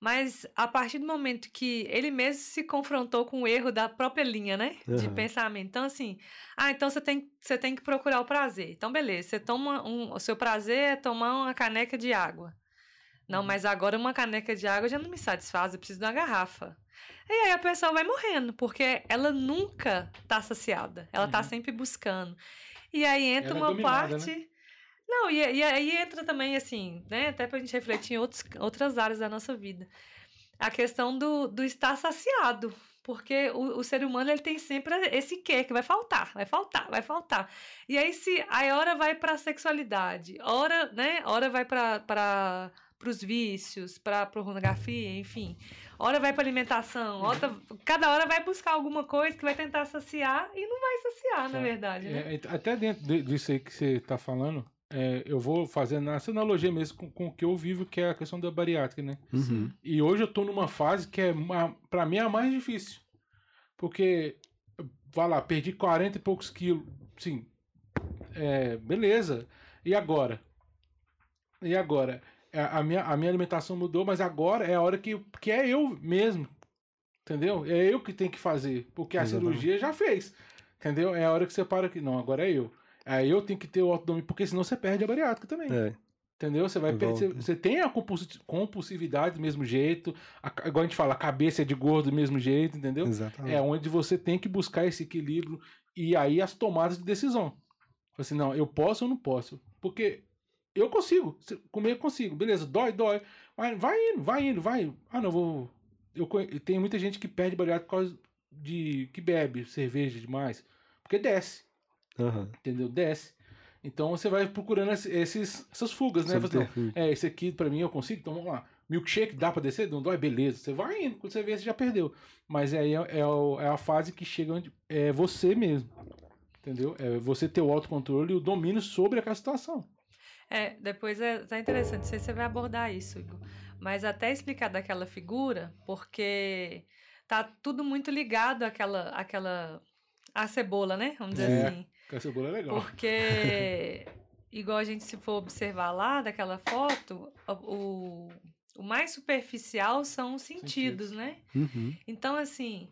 mas a partir do momento que ele mesmo se confrontou com o erro da própria linha, né? De Aham. pensamento. Então, assim, ah, então você tem, você tem que procurar o prazer. Então, beleza, você toma um. O seu prazer é tomar uma caneca de água. Não, Uhum. mas agora uma caneca de água já não me satisfaz, eu preciso de uma garrafa. E aí a pessoa vai morrendo, porque ela nunca tá saciada. Ela tá Uhum. sempre buscando. E aí entra Ela é uma dominada, parte. né? Não, e, e aí entra também, assim, né? Até pra gente refletir em outros, outras áreas da nossa vida. a questão do, do estar saciado. Porque o, o ser humano ele tem sempre esse quê que vai faltar, vai faltar, vai faltar. E aí se a hora vai para a sexualidade, hora, né? Hora vai para para os vícios, para pornografia, enfim. Hora vai para alimentação, hora, cada hora vai buscar alguma coisa que vai tentar saciar e não vai saciar, na verdade. Né? É, até dentro disso aí que você está falando, é, eu vou fazendo essa analogia mesmo com, com, o que eu vivo, que é a questão da bariátrica, né? Uhum. E hoje eu tô numa fase que é, para mim, é a mais difícil. Porque, vai lá, perdi 40 e poucos quilos. Sim, é, beleza. E agora? E agora? É, a minha, a minha alimentação mudou, mas agora é a hora que, que é eu mesmo. Entendeu? É eu que tenho que fazer. Porque a Exatamente. cirurgia já fez. Entendeu? É a hora que você para que. Não, agora é eu. Aí eu tenho que ter o autodomínio, porque senão você perde a bariátrica também. É. Entendeu? Você vai perder, você tem a compulsividade do mesmo jeito, a, igual a gente fala, a cabeça é de gordo do mesmo jeito, entendeu? Exatamente. É onde você tem que buscar esse equilíbrio e aí as tomadas de decisão. Assim, não, eu posso ou não posso? Porque eu consigo, comer eu consigo, beleza, dói, dói, mas vai indo, vai indo, vai. Ah, não vou. Eu tem muita gente que perde bariátrica por causa de que bebe cerveja demais, porque desce. Uhum. Entendeu? Desce. Então você vai procurando esses, essas fugas, né? Você, é, esse aqui para mim eu consigo, então vamos lá. Milkshake dá pra descer? Não dói? Beleza. Você vai indo, quando você vê, você já perdeu. Mas aí é, é, é a fase que chega onde é você mesmo. Entendeu? É você ter o autocontrole e o domínio sobre aquela situação. É, depois é, é interessante, não sei se você vai abordar isso, Igor. Mas até explicar daquela figura, porque tá tudo muito ligado àquela, àquela a cebola, né? Vamos dizer é. assim. Cebola é legal. Porque, igual a gente se for observar lá daquela foto, o, o mais superficial são os sentidos, sentidos. né? Uhum. Então, assim,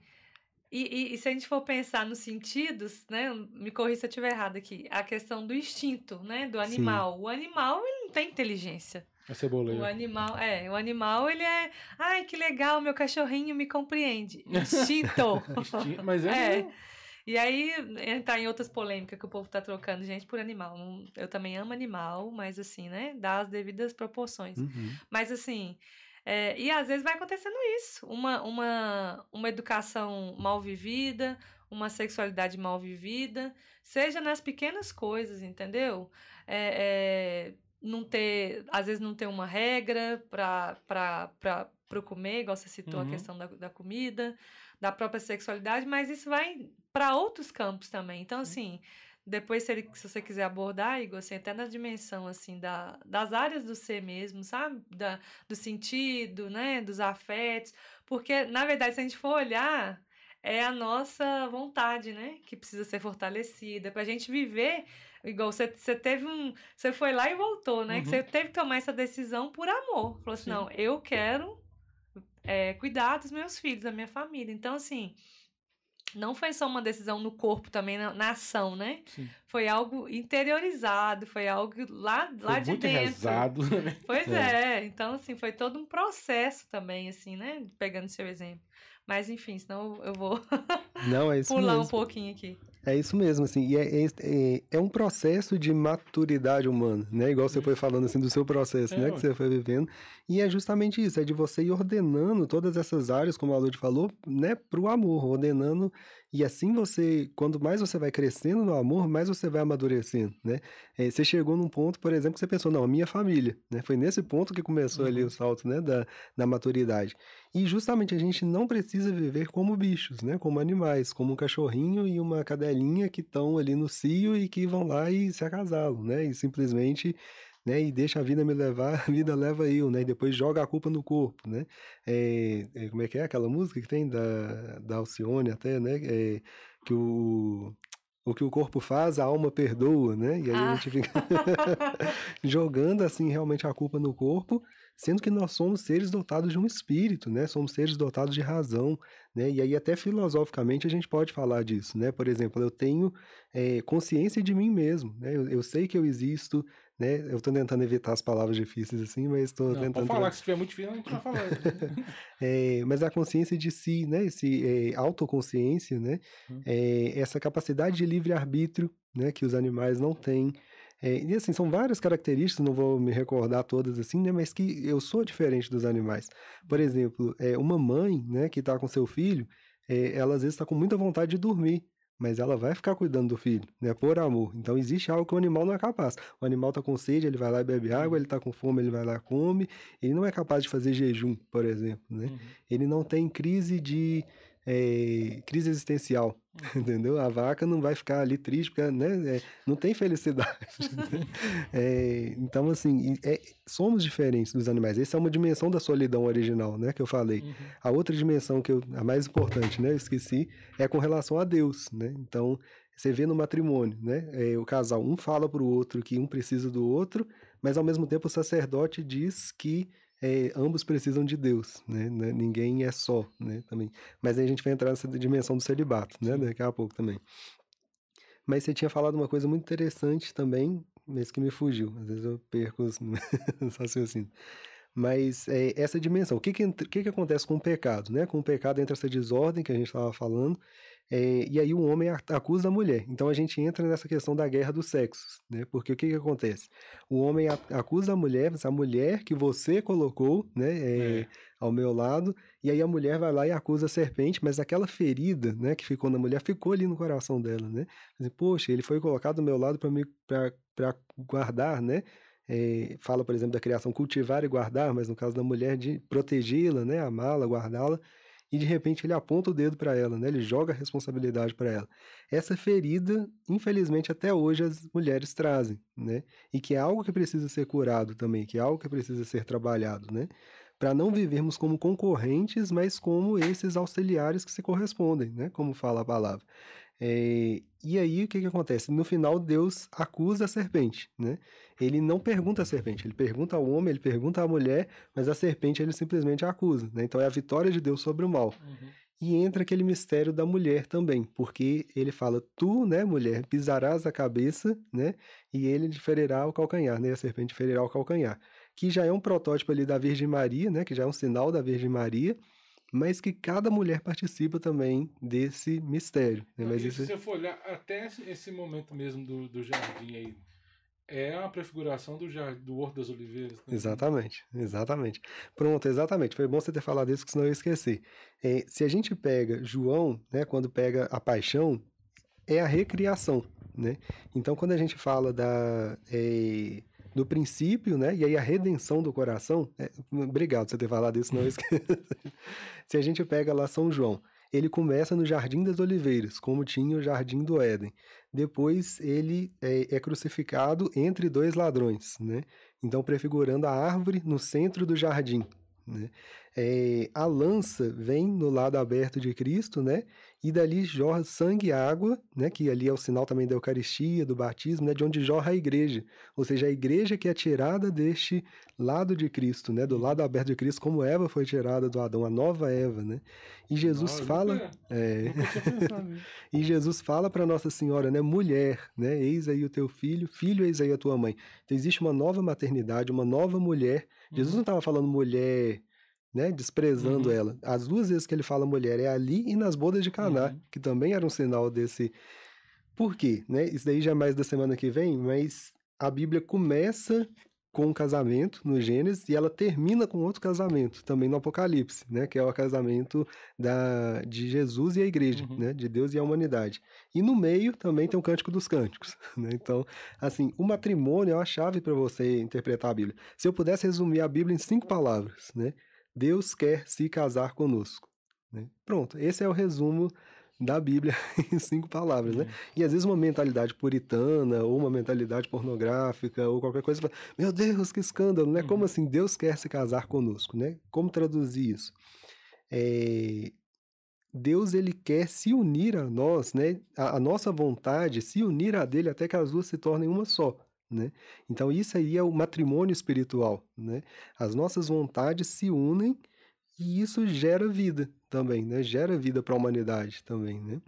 e, e, e, se a gente for pensar nos sentidos, né? Me corrija se eu estiver errado aqui. A questão do instinto, né? Do animal. Sim. O animal, ele não tem inteligência. A cebola. O animal, é, o animal, ele é. Ai, que legal, meu cachorrinho me compreende. Instinto. Instinto mas é. é. E aí entrar em outras polêmicas que o povo tá trocando gente por animal. Eu também amo animal, mas assim, né? Dá as devidas proporções. Uhum. Mas assim. É, e às vezes vai acontecendo isso. Uma, uma, uma educação mal vivida, uma sexualidade mal vivida, seja nas pequenas coisas, entendeu? É, é, não ter, às vezes não ter uma regra para para comer, igual você citou uhum. a questão da, da comida, da própria sexualidade, mas isso vai para outros campos também. Então, assim, depois, se, ele, se você quiser abordar, Igor, assim, até na dimensão, assim, da, das áreas do ser mesmo, sabe? Da, do sentido, né? Dos afetos. Porque, na verdade, se a gente for olhar, é a nossa vontade, né? Que precisa ser fortalecida. Pra gente viver igual você, você teve um. Você foi lá e voltou, né? Uhum. Que você teve que tomar essa decisão por amor. Falou assim: Sim. não, eu quero é, cuidar dos meus filhos, da minha família. Então, assim, não foi só uma decisão no corpo também, na, na ação, né? Sim. Foi algo interiorizado, foi algo lá, lá foi de muito dentro. Rezado, né? Pois é. é. então assim, foi todo um processo também, assim, né? Pegando seu exemplo. Mas enfim, senão eu vou Não, é pular mesmo. um pouquinho aqui. É isso mesmo, assim, e é, é, é, é, um processo de maturidade humana, né? Igual você foi falando, assim, do seu processo, é, né? Que você foi vivendo. E é justamente isso, é de você ir ordenando todas essas áreas, como a Lud falou, né? Pro amor, ordenando e assim você, quando mais você vai crescendo no amor, mais você vai amadurecendo, né? É, você chegou num ponto, por exemplo, que você pensou, não, a minha família, né? Foi nesse ponto que começou uhum. ali o salto, né? Da, da maturidade. E justamente a gente não precisa viver como bichos, né? Como animais, como um cachorrinho e uma cadelinha que estão ali no cio e que vão lá e se acasalam, né? E simplesmente né? E deixa a vida me levar, a vida leva eu, né? E depois joga a culpa no corpo, né? É, é, como é que é aquela música que tem da, da Alcione até, né? É, que o o que o corpo faz, a alma perdoa, né? E aí ah. a gente fica jogando assim realmente a culpa no corpo, sendo que nós somos seres dotados de um espírito, né? Somos seres dotados de razão, né? E aí até filosoficamente a gente pode falar disso, né? Por exemplo, eu tenho é, consciência de mim mesmo, né? Eu, eu sei que eu existo, né? Eu estou tentando evitar as palavras difíceis assim, mas estou tentando. Pode falar que se tiver muito difícil, a gente vai falar. é, mas a consciência de si, né? Esse é, autoconsciência, né? Hum. É, essa capacidade de livre arbítrio, né? Que os animais não têm. É, e assim, são várias características, não vou me recordar todas assim, né? Mas que eu sou diferente dos animais. Por exemplo, é, uma mãe, né, que está com seu filho, é, ela às vezes está com muita vontade de dormir mas ela vai ficar cuidando do filho, né? Por amor. Então existe algo que o animal não é capaz. O animal está com sede, ele vai lá e bebe água, ele está com fome, ele vai lá e come. Ele não é capaz de fazer jejum, por exemplo, né? Uhum. Ele não tem crise de é, crise existencial, uhum. entendeu? A vaca não vai ficar ali triste, porque né, é, não tem felicidade. é, então, assim, é, somos diferentes dos animais. Essa é uma dimensão da solidão original, né, que eu falei. Uhum. A outra dimensão, que eu, a mais importante, né, eu esqueci, é com relação a Deus, né? Então, você vê no matrimônio, né, é, o casal, um fala para o outro que um precisa do outro, mas ao mesmo tempo o sacerdote diz que é, ambos precisam de Deus, né? Ninguém é só, né? Também. Mas aí a gente vai entrar nessa dimensão do celibato, né? Daqui a pouco também. Mas você tinha falado uma coisa muito interessante também, mas que me fugiu. Às vezes eu perco os, raciocínios. Mas é, essa dimensão, o que que, que que acontece com o pecado, né? Com o pecado entra essa desordem que a gente estava falando, é, e aí o homem acusa a mulher. Então a gente entra nessa questão da guerra dos sexos, né? Porque o que, que acontece? O homem acusa a mulher, a mulher que você colocou, né, é, é. ao meu lado, e aí a mulher vai lá e acusa a serpente, mas aquela ferida, né, que ficou na mulher, ficou ali no coração dela, né? Poxa, ele foi colocado do meu lado para me para guardar, né? É, fala, por exemplo, da criação cultivar e guardar, mas no caso da mulher de protegê-la, né, amá-la, guardá-la e de repente ele aponta o dedo para ela, né? Ele joga a responsabilidade para ela. Essa ferida, infelizmente, até hoje as mulheres trazem, né? E que é algo que precisa ser curado também, que é algo que precisa ser trabalhado, né? Para não vivermos como concorrentes, mas como esses auxiliares que se correspondem, né? Como fala a palavra. É, e aí o que, que acontece? No final, Deus acusa a serpente, né? Ele não pergunta à serpente, ele pergunta ao homem, ele pergunta à mulher, mas a serpente ele simplesmente acusa, né? Então é a vitória de Deus sobre o mal. Uhum. E entra aquele mistério da mulher também, porque ele fala: Tu, né, mulher, pisarás a cabeça, né? E ele ferirá o calcanhar, né? A serpente ferirá o calcanhar. Que já é um protótipo ali da Virgem Maria, né? Que já é um sinal da Virgem Maria mas que cada mulher participa também desse mistério. Né? Mas isso... Se você for olhar até esse momento mesmo do, do jardim aí, é a prefiguração do, jardim, do Horto das Oliveiras. Né? Exatamente, exatamente. Pronto, exatamente. Foi bom você ter falado isso, que senão eu esqueci. É, se a gente pega João, né, quando pega a paixão, é a recriação. Né? Então, quando a gente fala da. É, do princípio, né? E aí a redenção do coração. É, obrigado por você ter falado isso, não esqueça. Se a gente pega lá São João, ele começa no Jardim das Oliveiras, como tinha o Jardim do Éden. Depois ele é, é crucificado entre dois ladrões, né? Então prefigurando a árvore no centro do jardim. Né? É, a lança vem no lado aberto de Cristo, né? E dali jorra sangue e água, né? Que ali é o sinal também da Eucaristia, do batismo, né? De onde jorra a igreja. Ou seja, a igreja que é tirada deste lado de Cristo, né? Do lado aberto de Cristo, como Eva foi tirada do Adão, a nova Eva, né? E Jesus fala, é... e Jesus fala para Nossa Senhora, né? Mulher, né? Eis aí o teu filho, filho, eis aí a tua mãe. Então existe uma nova maternidade, uma nova mulher. Jesus não estava falando mulher né, desprezando uhum. ela. As duas vezes que ele fala mulher é ali e nas bodas de Caná, uhum. que também era um sinal desse. Por quê? Né? Isso daí já é mais da semana que vem, mas a Bíblia começa com um casamento no Gênesis e ela termina com outro casamento também no Apocalipse, né, que é o casamento da, de Jesus e a igreja, uhum. né, de Deus e a humanidade. E no meio também tem o Cântico dos Cânticos, né? Então, assim, o matrimônio é uma chave para você interpretar a Bíblia. Se eu pudesse resumir a Bíblia em cinco palavras, né, Deus quer se casar conosco. Né? Pronto, esse é o resumo da Bíblia em cinco palavras, né? E às vezes uma mentalidade puritana ou uma mentalidade pornográfica ou qualquer coisa, meu Deus, que escândalo, né? Como uhum. assim Deus quer se casar conosco, né? Como traduzir isso? É... Deus ele quer se unir a nós, né? A, a, nossa vontade, se unir a dele até que as duas se tornem uma só. Né? Então, isso aí é o matrimônio espiritual. Né? As nossas vontades se unem e isso gera vida também, né? gera vida para a humanidade também. Né?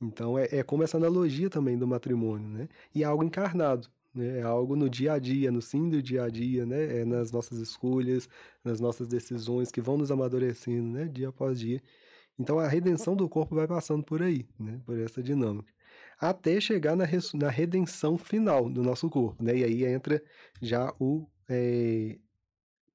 Então, é, é como essa analogia também do matrimônio. Né? E é algo encarnado. Né? É algo no dia a dia, no sim do dia a dia, né? é nas nossas escolhas, nas nossas decisões que vão nos amadurecendo né? dia após dia. Então, a redenção do corpo vai passando por aí, né? por essa dinâmica. Até chegar na, na redenção final do nosso corpo, né? E aí entra já o é,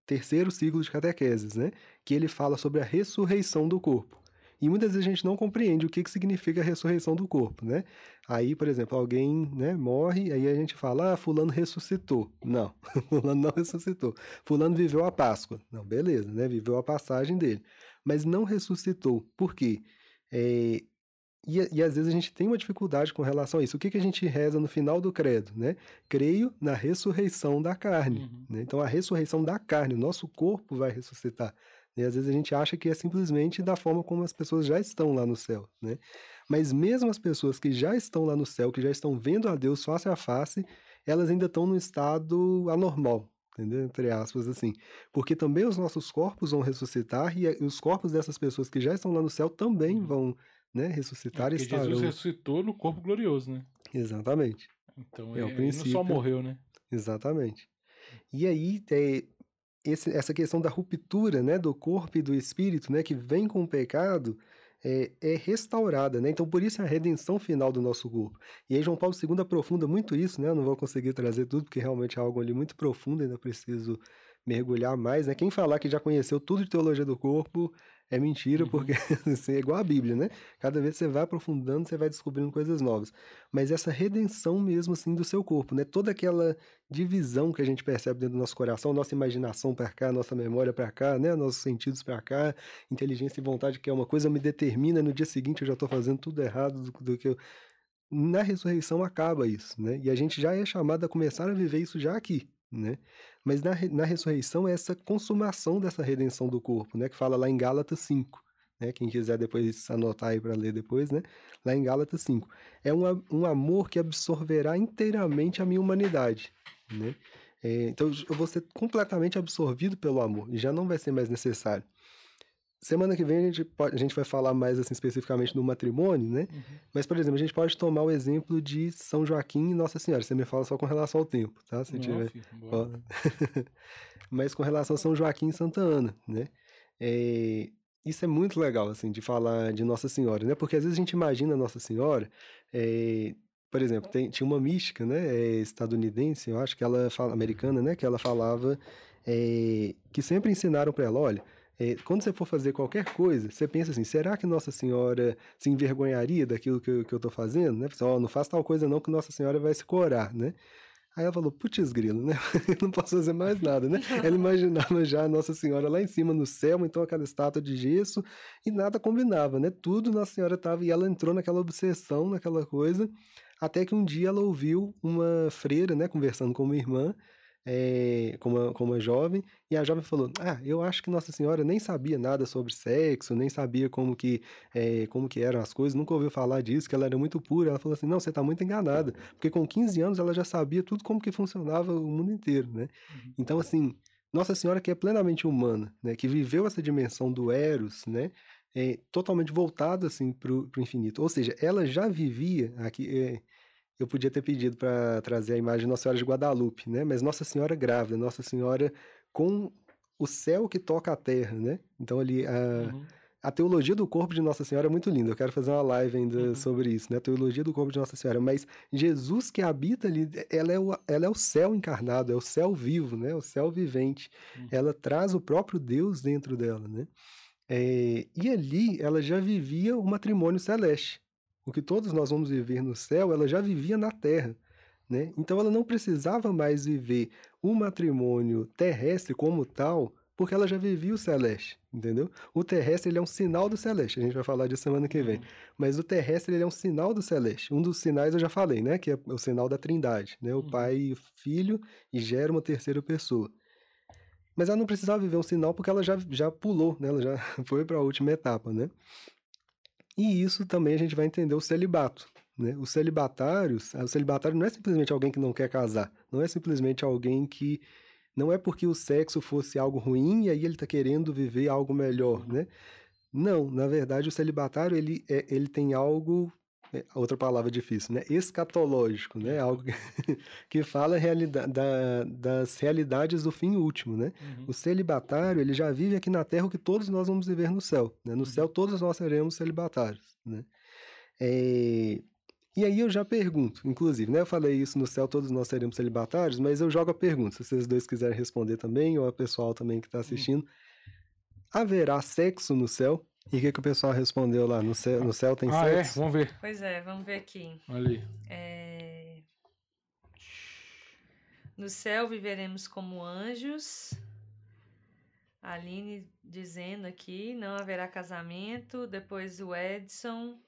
terceiro ciclo de catequeses, né? Que ele fala sobre a ressurreição do corpo. E muitas vezes a gente não compreende o que, que significa a ressurreição do corpo, né? Aí, por exemplo, alguém né, morre, aí a gente fala, ah, fulano ressuscitou. Não, fulano não ressuscitou. Fulano viveu a Páscoa. Não, beleza, né? Viveu a passagem dele. Mas não ressuscitou. Por quê? É, e, e, às vezes a gente tem uma dificuldade com relação a isso. O que, que a gente reza no final do credo? Né? Creio na ressurreição da carne. Uhum. Né? Então, a ressurreição da carne, o nosso corpo vai ressuscitar. E às vezes a gente acha que é simplesmente da forma como as pessoas já estão lá no céu, né? Mas mesmo as pessoas que já estão lá no céu, que já estão vendo a Deus face a face, elas ainda estão no estado anormal, entendeu? Entre aspas, assim. Porque também os nossos corpos vão ressuscitar e os corpos dessas pessoas que já estão lá no céu também uhum. vão né, ressuscitar é, e estarão... Jesus ressuscitou no corpo glorioso, né? Exatamente. Então, é, é o princípio. não só morreu, né? Exatamente. E aí, é, esse, essa questão da ruptura né, do corpo e do espírito, né, que vem com o pecado, é, é, restaurada, né? Então, por isso é a redenção final do nosso corpo. E aí João Paulo II aprofunda muito isso, né? Eu não vou conseguir trazer tudo, porque realmente é algo ali muito profundo, ainda preciso mergulhar mais, né? Quem falar que já conheceu tudo de teologia do corpo é mentira, uhum. porque assim, é igual a Bíblia, né? Cada vez que você vai aprofundando, você vai descobrindo coisas novas. Mas essa redenção mesmo, assim, do seu corpo, né? Toda aquela divisão que a gente percebe dentro do nosso coração, nossa imaginação para cá, nossa memória para cá, né? Nossos sentidos para cá, inteligência e vontade, que é uma coisa me determina, no dia seguinte eu já estou fazendo tudo errado do, do que eu... Na ressurreição acaba isso, né? E a gente já é chamado a começar a viver isso já aqui, né? Mas na, na ressurreição é essa consumação dessa redenção do corpo, né? Que fala lá em Gálatas 5. Né? Quem quiser depois anotar aí para ler depois, né? Lá em Gálatas 5. É um, um amor que absorverá inteiramente a minha humanidade, né? É, então eu vou ser completamente absorvido pelo amor e já não vai ser mais necessário. Semana que vem a gente, pode, a gente vai falar mais assim especificamente do matrimônio, né? Uhum. Mas, por exemplo, a gente pode tomar o exemplo de São Joaquim e Nossa Senhora. Você me fala só com relação ao tempo, tá? Se Não, tiver... Filho, Mas com relação a São Joaquim e Santa Ana, né? É... Isso é muito legal, assim, de falar de Nossa Senhora, né? Porque às vezes a gente imagina Nossa Senhora, é... por exemplo, tem, tinha uma mística, né? É, estadunidense, eu acho que ela fala, americana, né? Que ela falava é, que sempre ensinaram para ela, olha é, quando você for fazer qualquer coisa, você pensa assim, será que Nossa Senhora se envergonharia daquilo que eu, que eu tô fazendo? Né? Oh, não faz tal coisa não que Nossa Senhora vai se corar, né? Aí ela falou, putz grilo, né? Eu não posso fazer mais nada, né? Ela imaginava já a Nossa Senhora lá em cima no céu, então aquela estátua de gesso, e nada combinava, né? Tudo Nossa Senhora estava, e ela entrou naquela obsessão, naquela coisa, até que um dia ela ouviu uma freira, né, conversando com uma irmã, é, com, uma, com uma jovem, e a jovem falou: Ah, eu acho que Nossa Senhora nem sabia nada sobre sexo, nem sabia como que, é, como que eram as coisas, nunca ouviu falar disso, que ela era muito pura. Ela falou assim: Não, você está muito enganada, porque com 15 anos ela já sabia tudo como que funcionava o mundo inteiro, né? Uhum. Então, assim, Nossa Senhora que é plenamente humana, né? Que viveu essa dimensão do Eros, né? É, totalmente voltada assim para o infinito. Ou seja, ela já vivia aqui. Eu podia ter pedido para trazer a imagem de Nossa Senhora de Guadalupe, né? Mas Nossa Senhora grávida, Nossa Senhora com o céu que toca a terra, né? Então ali a, uhum. a teologia do corpo de Nossa Senhora é muito linda. Eu quero fazer uma live ainda uhum. sobre isso, né? A teologia do corpo de Nossa Senhora. Mas Jesus que habita ali, ela é o, ela é o céu encarnado, é o céu vivo, né? O céu vivente. Uhum. Ela traz o próprio Deus dentro dela, né? É, e ali ela já vivia o matrimônio celeste o que todos nós vamos viver no céu, ela já vivia na terra. Né? Então ela não precisava mais viver o matrimônio terrestre como tal, porque ela já vivia o celeste, entendeu? O terrestre ele é um sinal do celeste, a gente vai falar disso semana que vem. Uhum. Mas o terrestre ele é um sinal do celeste. Um dos sinais eu já falei, né? Que é o sinal da trindade, né? O uhum. pai e o filho e gera uma terceira pessoa. Mas ela não precisava viver um sinal porque ela já, já pulou, né? Ela já foi para a última etapa, né? E isso também a gente vai entender o celibato. Né? Os celibatários, o celibatário não é simplesmente alguém que não quer casar, não é simplesmente alguém que não é porque o sexo fosse algo ruim e aí ele está querendo viver algo melhor, né? Não, na verdade o celibatário ele, é, ele tem algo outra palavra difícil, né? Escatológico, né? Algo que, fala realida da, das realidades do fim último, né? Uhum. O celibatário, ele já vive aqui na Terra o que todos nós vamos viver no céu, né? No uhum. céu todos nós seremos celibatários, né? É... E aí eu já pergunto, inclusive, né? Eu falei isso no céu, todos nós seremos celibatários, mas eu jogo a pergunta, se vocês dois quiserem responder também, ou a pessoal também que está assistindo. Haverá sexo no céu? E o que, que o pessoal respondeu lá? No céu, no céu tem ah, sexo? é? Vamos ver. Pois é, vamos ver aqui. Ali. É... No céu viveremos como anjos. A Aline dizendo aqui, não haverá casamento. Depois o Edson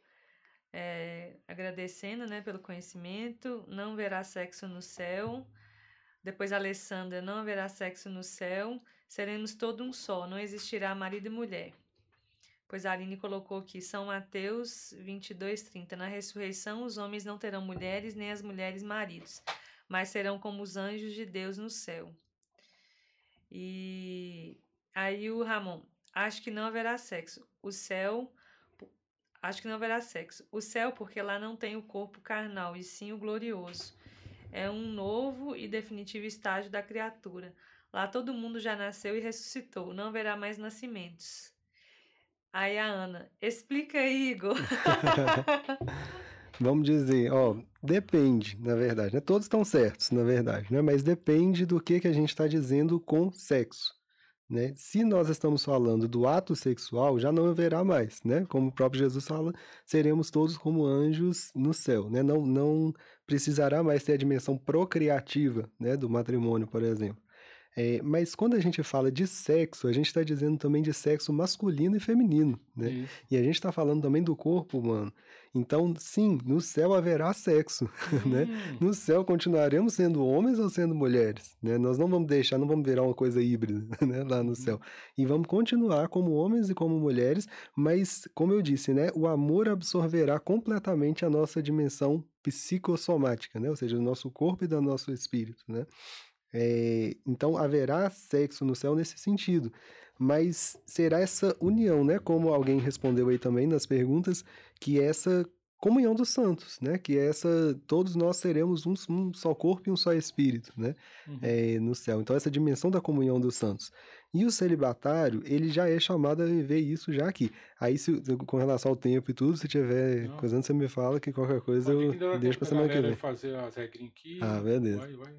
é, agradecendo né, pelo conhecimento. Não haverá sexo no céu. Depois a Alessandra, não haverá sexo no céu. Seremos todo um só, não existirá marido e mulher. Pois a Aline colocou aqui, São Mateus 22, 30. Na ressurreição, os homens não terão mulheres, nem as mulheres maridos mas serão como os anjos de Deus no céu. E aí o Ramon, acho que não haverá sexo. O céu, acho que não haverá sexo. O céu, porque lá não tem o corpo carnal, e sim o glorioso. É um novo e definitivo estágio da criatura. Lá todo mundo já nasceu e ressuscitou, não haverá mais nascimentos. Aí a Ana, explica aí, Igor. Vamos dizer, ó, depende, na verdade, né? Todos estão certos, na verdade, né? Mas depende do que, que a gente está dizendo com sexo, né? Se nós estamos falando do ato sexual, já não haverá mais, né? Como o próprio Jesus fala, seremos todos como anjos no céu, né? Não, não precisará mais ter a dimensão procriativa, né? Do matrimônio, por exemplo. É, mas quando a gente fala de sexo, a gente está dizendo também de sexo masculino e feminino, né? Isso. E a gente está falando também do corpo humano. Então, sim, no céu haverá sexo, né? Hum. No céu continuaremos sendo homens ou sendo mulheres, né? Nós não vamos deixar, não vamos virar uma coisa híbrida, né? Lá no céu. E vamos continuar como homens e como mulheres, mas, como eu disse, né? O amor absorverá completamente a nossa dimensão psicossomática, né? Ou seja, do nosso corpo e do nosso espírito, né? É, então haverá sexo no céu nesse sentido mas será essa união, né? Como alguém respondeu aí também nas perguntas, que é essa comunhão dos santos, né? Que é essa todos nós seremos um, um só corpo e um só espírito, né? Uhum. É, no céu. Então essa dimensão da comunhão dos santos. E o celibatário, ele já é chamado a viver isso já aqui. Aí, se, com relação ao tempo e tudo, se tiver coisa, você me fala que qualquer coisa eu deixo pra semana que vem. fazer as regrinhas aqui. Ah, beleza. Vai, vai.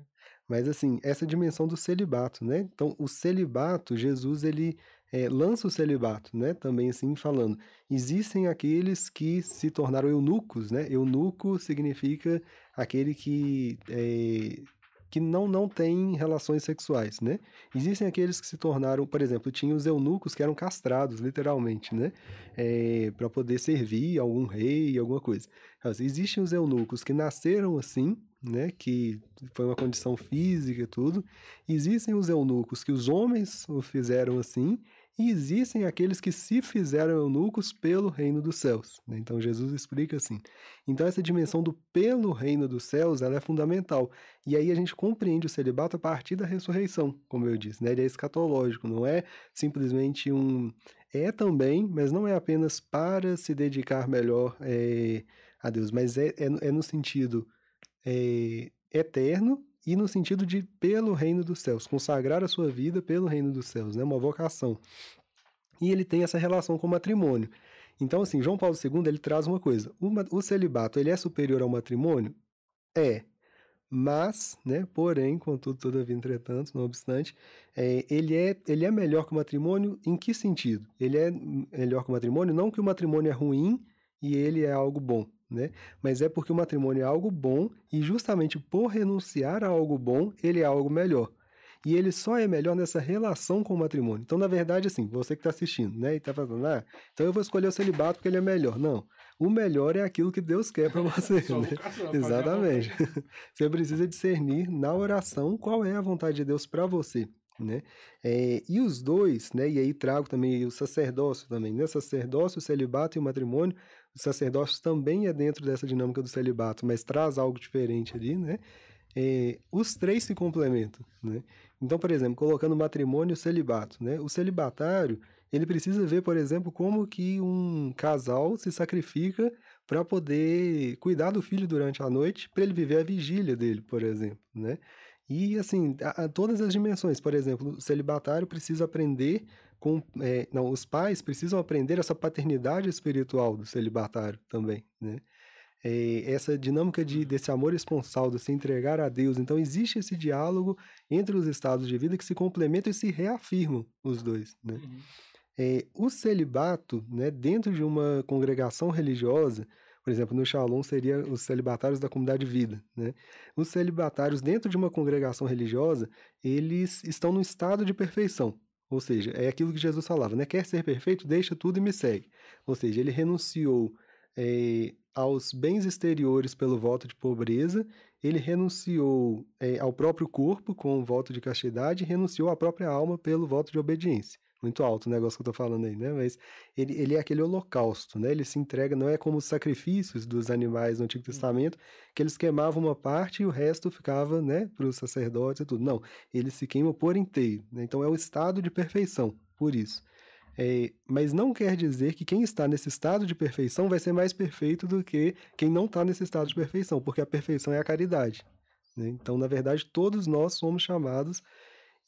Mas assim, essa dimensão do celibato, né? Então, o celibato, Jesus ele é, lança o celibato, né? Também assim falando. Existem aqueles que se tornaram eunucos, né? Eunuco significa aquele que é, que não, não tem relações sexuais, né? Existem aqueles que se tornaram, por exemplo, tinha os eunucos que eram castrados, literalmente, né? É, para poder servir algum rei, alguma coisa. Existem os eunucos que nasceram assim, né, que foi uma condição física e tudo. Existem os eunucos que os homens o fizeram assim, e existem aqueles que se fizeram eunucos pelo reino dos céus. Né? Então Jesus explica assim. Então essa dimensão do pelo reino dos céus ela é fundamental. E aí a gente compreende o celibato a partir da ressurreição, como eu disse. Né? Ele é escatológico, não é simplesmente um. É também, mas não é apenas para se dedicar melhor é, a Deus, mas é, é, é no sentido é, eterno e no sentido de pelo reino dos céus, consagrar a sua vida pelo reino dos céus, né? uma vocação. E ele tem essa relação com o matrimônio. Então, assim, João Paulo II ele traz uma coisa: o celibato ele é superior ao matrimônio? É. Mas, né, porém, contudo, todavia, entretanto, não obstante, é, ele, é, ele é melhor que o matrimônio em que sentido? Ele é melhor que o matrimônio, não que o matrimônio é ruim e ele é algo bom né? Mas é porque o matrimônio é algo bom e justamente por renunciar a algo bom, ele é algo melhor. E ele só é melhor nessa relação com o matrimônio. Então, na verdade, assim, você que está assistindo, né, e está falando, ah, então eu vou escolher o celibato porque ele é melhor. Não. O melhor é aquilo que Deus quer para você. né? Exatamente. você precisa discernir na oração qual é a vontade de Deus para você. Né? É, e os dois, né, e aí trago também o sacerdócio também, né? Sacerdócio, celibato e o matrimônio o sacerdócio também é dentro dessa dinâmica do celibato, mas traz algo diferente ali, né? É, os três se complementam, né? Então, por exemplo, colocando matrimônio e celibato, né? O celibatário, ele precisa ver, por exemplo, como que um casal se sacrifica para poder cuidar do filho durante a noite, para ele viver a vigília dele, por exemplo, né? E, assim, a, a todas as dimensões. Por exemplo, o celibatário precisa aprender com, é, não, os pais precisam aprender essa paternidade espiritual do celibatário também, né? é, essa dinâmica de, desse amor esponsal, de se entregar a Deus. Então, existe esse diálogo entre os estados de vida que se complementam e se reafirmam os dois. Né? Uhum. É, o celibato, né, dentro de uma congregação religiosa, por exemplo, no Shalom seria os celibatários da comunidade de vida. Né? Os celibatários, dentro de uma congregação religiosa, eles estão no estado de perfeição. Ou seja, é aquilo que Jesus falava, né? Quer ser perfeito? Deixa tudo e me segue. Ou seja, ele renunciou é, aos bens exteriores pelo voto de pobreza, ele renunciou é, ao próprio corpo com o voto de castidade e renunciou à própria alma pelo voto de obediência muito alto o negócio que eu tô falando aí, né? Mas ele, ele é aquele holocausto, né? Ele se entrega, não é como os sacrifícios dos animais no Antigo uhum. Testamento, que eles queimavam uma parte e o resto ficava, né, para os sacerdotes e tudo. Não, ele se queima por inteiro. Né? Então é o estado de perfeição, por isso. É, mas não quer dizer que quem está nesse estado de perfeição vai ser mais perfeito do que quem não está nesse estado de perfeição, porque a perfeição é a caridade. Né? Então, na verdade, todos nós somos chamados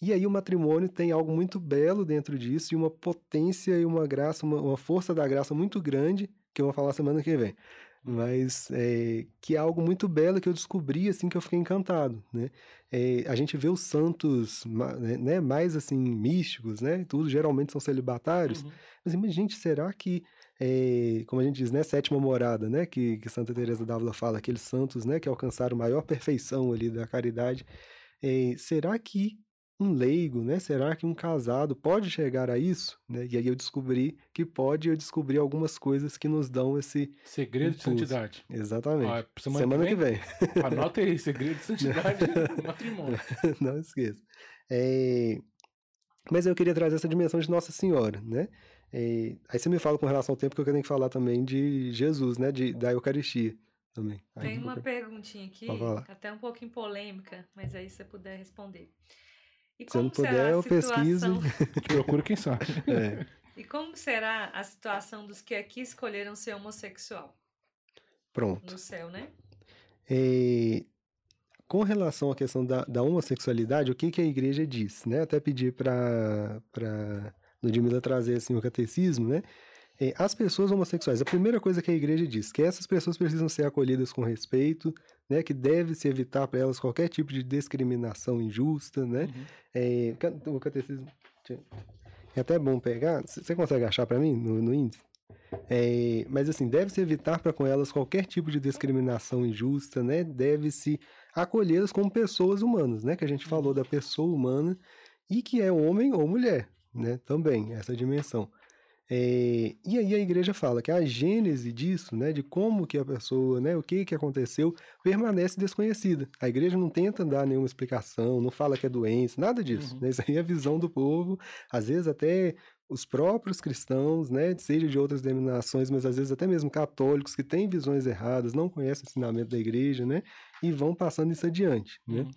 e aí o matrimônio tem algo muito belo dentro disso, e uma potência e uma graça, uma, uma força da graça muito grande, que eu vou falar semana que vem. Mas é, que é algo muito belo que eu descobri, assim, que eu fiquei encantado, né? É, a gente vê os santos, né, né, mais, assim, místicos, né? Tudo geralmente são celibatários. Uhum. Mas, mas, gente, será que é, como a gente diz, né, sétima morada, né, que, que Santa Teresa d'Ávila fala, aqueles santos, né, que alcançaram maior perfeição ali da caridade, é, será que um leigo, né? Será que um casado pode chegar a isso? Né? E aí eu descobri que pode, eu descobri algumas coisas que nos dão esse segredo impulso. de santidade. Exatamente. Ó, semana, semana que, vem, que vem. Anota aí, segredo de santidade matrimônio. Não esqueça. É... Mas eu queria trazer essa dimensão de Nossa Senhora, né? É... Aí você me fala com relação ao tempo que eu tenho que falar também de Jesus, né? De, da Eucaristia também. Tem uma perguntinha aqui, até um pouquinho polêmica, mas aí você puder responder. Se eu não puder, eu pesquiso. Procura quem sabe. É. E como será a situação dos que aqui escolheram ser homossexual? Pronto. No céu, né? É, com relação à questão da, da, homossexualidade, o que, que a igreja diz? Né? Até pedir para Ludmilla trazer assim, o catecismo, né? É, as pessoas homossexuais, a primeira coisa que a igreja diz, que essas pessoas precisam ser acolhidas com respeito, né, que deve se evitar para elas qualquer tipo de discriminação injusta, né? Uhum. É, o catecismo é até bom pegar. Você consegue achar para mim no, no índice? É, mas assim, deve-se evitar para com elas qualquer tipo de discriminação injusta, né? Deve-se acolhê-las como pessoas humanas, né? Que a gente falou da pessoa humana e que é homem ou mulher, né? Também, essa dimensão. É, e aí a igreja fala que a gênese disso, né, de como que a pessoa, né, o que que aconteceu, permanece desconhecida. A igreja não tenta dar nenhuma explicação, não fala que é doença, nada disso. Uhum. Né? Isso aí é a visão do povo, às vezes até os próprios cristãos, né, seja de outras denominações, mas às vezes até mesmo católicos que têm visões erradas, não conhecem o ensinamento da igreja, né, e vão passando isso adiante, né. Uhum.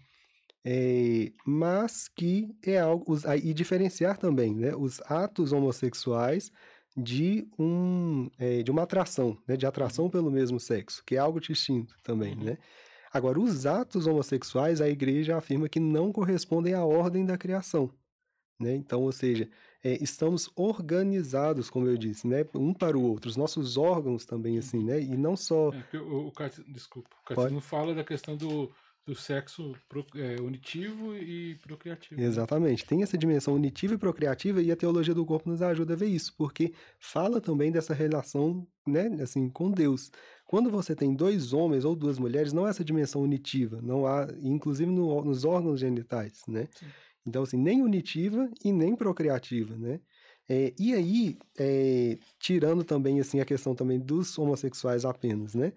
É, mas que é algo os, e diferenciar também né, os atos homossexuais de um é, de uma atração né, de atração pelo mesmo sexo que é algo distinto também uhum. né agora os atos homossexuais a igreja afirma que não correspondem à ordem da criação né então ou seja é, estamos organizados como eu disse né um para o outro os nossos órgãos também assim uhum. né e não só é, o, o, desculpa o Pode? fala da questão do do sexo pro, é, unitivo e procriativo. Né? Exatamente. Tem essa dimensão unitiva e procriativa e a teologia do corpo nos ajuda a ver isso, porque fala também dessa relação, né, assim, com Deus. Quando você tem dois homens ou duas mulheres, não há essa dimensão unitiva, não há, inclusive no, nos órgãos genitais, né? Sim. Então, assim, nem unitiva e nem procriativa, né? É, e aí, é, tirando também, assim, a questão também dos homossexuais apenas, né?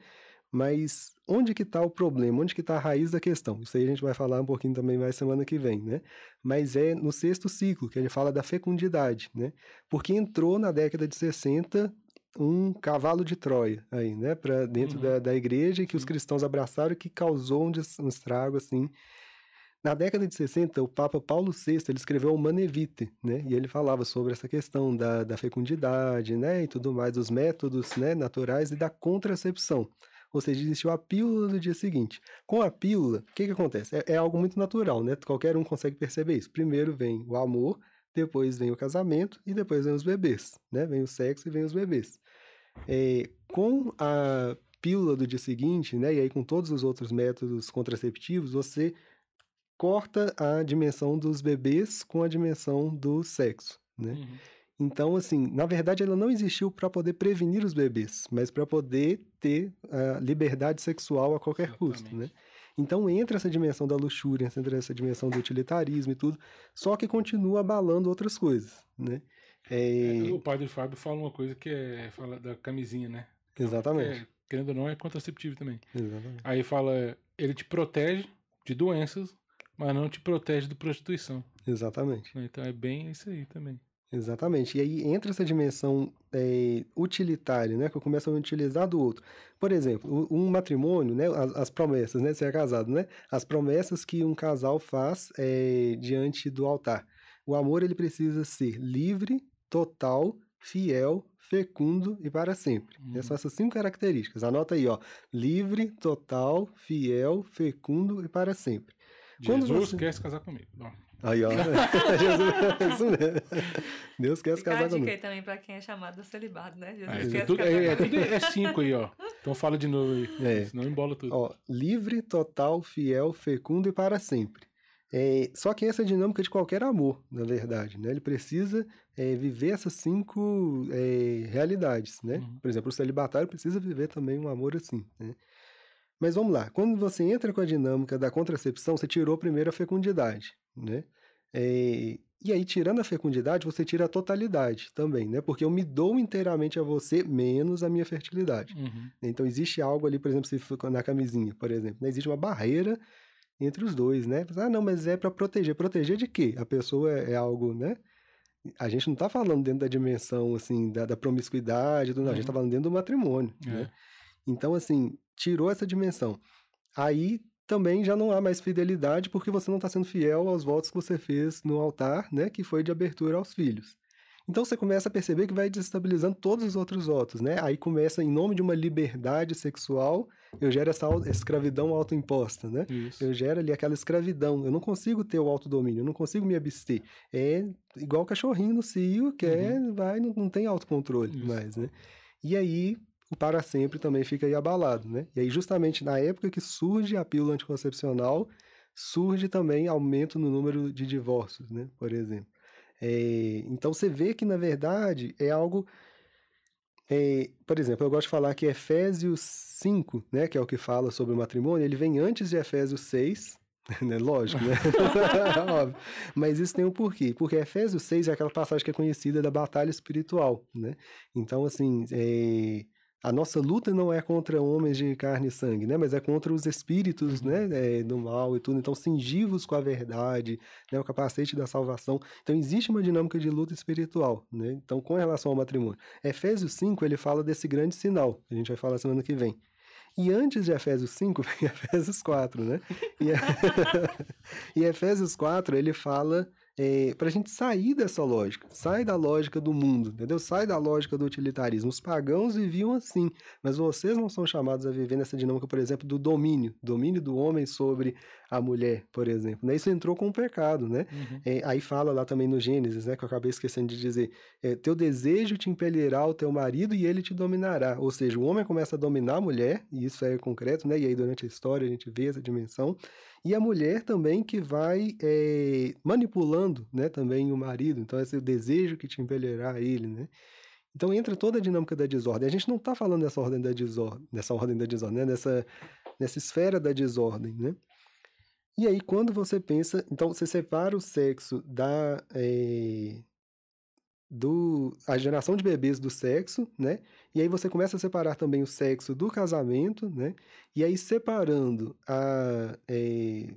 Mas onde que está o problema? Onde que está a raiz da questão? Isso aí a gente vai falar um pouquinho também mais semana que vem, né? Mas é no sexto ciclo, que gente fala da fecundidade, né? Porque entrou na década de 60 um cavalo de Troia aí, né? Para dentro uhum. da, da igreja que os cristãos abraçaram e que causou um, um estrago, assim, na década de 60, o Papa Paulo VI ele escreveu o Manevite, né? E ele falava sobre essa questão da, da fecundidade, né? E tudo mais, dos métodos né, naturais e da contracepção. Ou seja, existiu a pílula do dia seguinte. Com a pílula, o que, que acontece? É, é algo muito natural, né? Qualquer um consegue perceber isso. Primeiro vem o amor, depois vem o casamento e depois vem os bebês, né? Vem o sexo e vem os bebês. É, com a pílula do dia seguinte, né? E aí com todos os outros métodos contraceptivos, você corta a dimensão dos bebês com a dimensão do sexo, né? Uhum. Então, assim, na verdade, ela não existiu para poder prevenir os bebês, mas para poder ter a liberdade sexual a qualquer custo, né? Então entra essa dimensão da luxúria, entra essa dimensão do utilitarismo e tudo, só que continua abalando outras coisas, né? É, É, o padre Fábio fala uma coisa que é fala da camisinha, né? exatamente, É, querendo ou não, é contraceptivo também. exatamente. Aí fala, ele te protege de doenças, mas não te protege de prostituição. Exatamente. Então é bem isso aí também. Exatamente. E aí entra essa dimensão é, utilitária, né? Que eu começo a utilizar do outro. Por exemplo, um matrimônio, né? As, as promessas, né? Você é casado, né? As promessas que um casal faz é, diante do altar. O amor, ele precisa ser livre, total, fiel, fecundo e para sempre. Uhum. São essas cinco características. Anota aí, ó. Livre, total, fiel, fecundo e para sempre. Jesus você- quer se casar comigo. Bom, Aí, ó. Jesus, isso mesmo. Deus quer se Fica a casar comigo. aí também pra quem é chamado do celibato, né? Jesus é, quer é, se tudo, casar é, é, tudo é cinco aí, ó. Então fala de novo aí. É. Senão embola tudo. Ó, livre, total, fiel, fecundo e para sempre. É, só que essa é a dinâmica de qualquer amor, na verdade, né? Ele precisa é, viver essas cinco é, realidades, né? Uhum. Por exemplo, o celibatário precisa viver também um amor assim, né? Mas vamos lá, quando você entra com a dinâmica da contracepção, você tirou primeiro a fecundidade, né? É, e aí, tirando a fecundidade, você tira a totalidade também, né? Porque eu me dou inteiramente a você menos a minha fertilidade. Uhum. Então existe algo ali, por exemplo, se for na camisinha, por exemplo, né? existe uma barreira entre os dois, né? Ah, não, mas é para proteger. Proteger de quê? A pessoa é, é algo, né? A gente não tá falando dentro da dimensão, assim, da, da promiscuidade, do, não, a gente tá Uhum. falando dentro do matrimônio, É. né? Então, assim, tirou essa dimensão. Aí também já não há mais fidelidade porque você não está sendo fiel aos votos que você fez no altar, né? Que foi de abertura aos filhos. Então você começa a perceber que vai desestabilizando todos os outros votos, né? Aí começa, em nome de uma liberdade sexual, eu gero essa escravidão autoimposta, né? Isso. Eu gero ali aquela escravidão. Eu não consigo ter o autodomínio, eu não consigo me abster. É igual o cachorrinho no cio, que é, vai, não, não tem autocontrole Uhum. Isso. mais, né? E aí, o para sempre também fica aí abalado, né? E aí, justamente na época que surge a pílula anticoncepcional, surge também aumento no número de divórcios, né? Por exemplo. É, então, você vê que, na verdade, é algo... é, por exemplo, eu gosto de falar que Efésios 5, né, que é o que fala sobre o matrimônio, ele vem antes de Efésios 6, né? Lógico, né? Óbvio. Mas isso tem um porquê. Porque Efésios 6 é aquela passagem que é conhecida da batalha espiritual, né? Então, assim, é, a nossa luta não é contra homens de carne e sangue, né? Mas é contra os espíritos, né? é, do mal e tudo. Então, cingivos com a verdade, né? O capacete da salvação. Então, existe uma dinâmica de luta espiritual, né? Então, com relação ao matrimônio. Efésios 5, ele fala desse grande sinal, que a gente vai falar semana que vem. E antes de Efésios 5, vem Efésios 4, né? E, e Efésios 4, ele fala é, para a gente sair dessa lógica, sai da lógica do mundo, entendeu? Sai da lógica do utilitarismo. Os pagãos viviam assim, mas vocês não são chamados a viver nessa dinâmica, por exemplo, do domínio, domínio do homem sobre a mulher, por exemplo. Né? Isso entrou com o pecado, né? Uhum. É, aí fala lá também no Gênesis, né, que eu acabei esquecendo de dizer, é, teu desejo te impelirá ao teu marido e ele te dominará. Ou seja, o homem começa a dominar a mulher, e isso é concreto, né? E aí durante a história a gente vê essa dimensão. E a mulher também que vai é, manipulando, né, também o marido. Então esse é o desejo que te a ele, né? Então entra toda a dinâmica da desordem. A gente não está falando dessa ordem da desordem, dessa ordem da desordem, né? Nessa, esfera da desordem, né? E aí, quando você pensa. Então, você separa o sexo da. eh, do, a geração de bebês do sexo, né? E aí você começa a separar também o sexo do casamento, né? E aí, separando a, eh,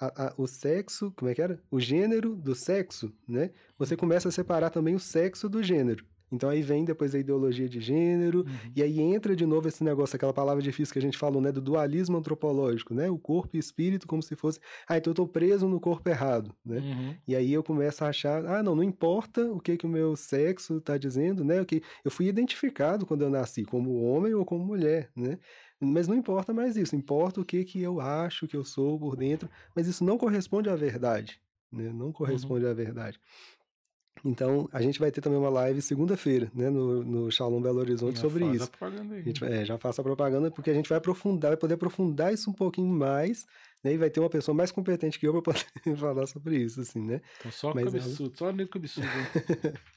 a- a- o sexo, como é que era? O gênero do sexo, né? Você começa a separar também o sexo do gênero. Então aí vem depois a ideologia de gênero, Uhum. e aí entra de novo esse negócio, aquela palavra difícil que a gente falou, né? Do dualismo antropológico, né? O corpo e o espírito como se fosse, ah, então eu tô preso no corpo errado, né? Uhum. E aí eu começo a achar, ah, não, não importa o que que o meu sexo está dizendo, né? O que eu fui identificado quando eu nasci como homem ou como mulher, né? Mas não importa mais isso, importa o que que eu acho que eu sou por dentro, mas isso não corresponde à verdade, né? Não corresponde à verdade. Então, a gente vai ter também uma live segunda-feira, né, no, no Shalom Belo Horizonte Já sobre faz isso. a. A gente é, já faço a propaganda porque a gente vai aprofundar, vai poder aprofundar isso um pouquinho mais, né? E vai ter uma pessoa mais competente que eu para poder falar sobre isso, assim, né? Então, só Mas cabeçudo, só cabeçudo. hein?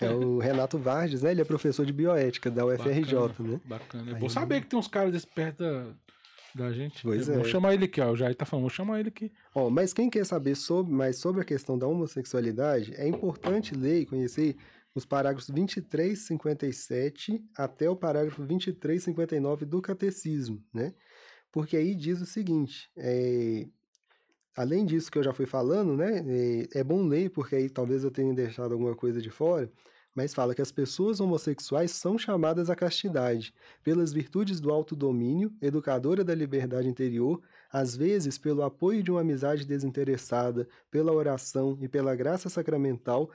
É o Renato Vargas, né? Ele é professor de bioética da UFRJ, Bacana, né? Bacana. É bom saber que tem uns caras desse perto da, da gente. Pois Vou é. chamar ele aqui, ó. O Jair tá falando, vou chamar ele aqui. Ó, mas quem quer saber sobre, mais sobre a questão da homossexualidade, é importante ler e conhecer os parágrafos 23, 57 até o parágrafo 23, 59 do Catecismo, né? Porque aí diz o seguinte, é, além disso que eu já fui falando, né, é, é bom ler, porque aí talvez eu tenha deixado alguma coisa de fora, mas fala que as pessoas homossexuais são chamadas à castidade, pelas virtudes do autodomínio, educadora da liberdade interior, às vezes pelo apoio de uma amizade desinteressada, pela oração e pela graça sacramental,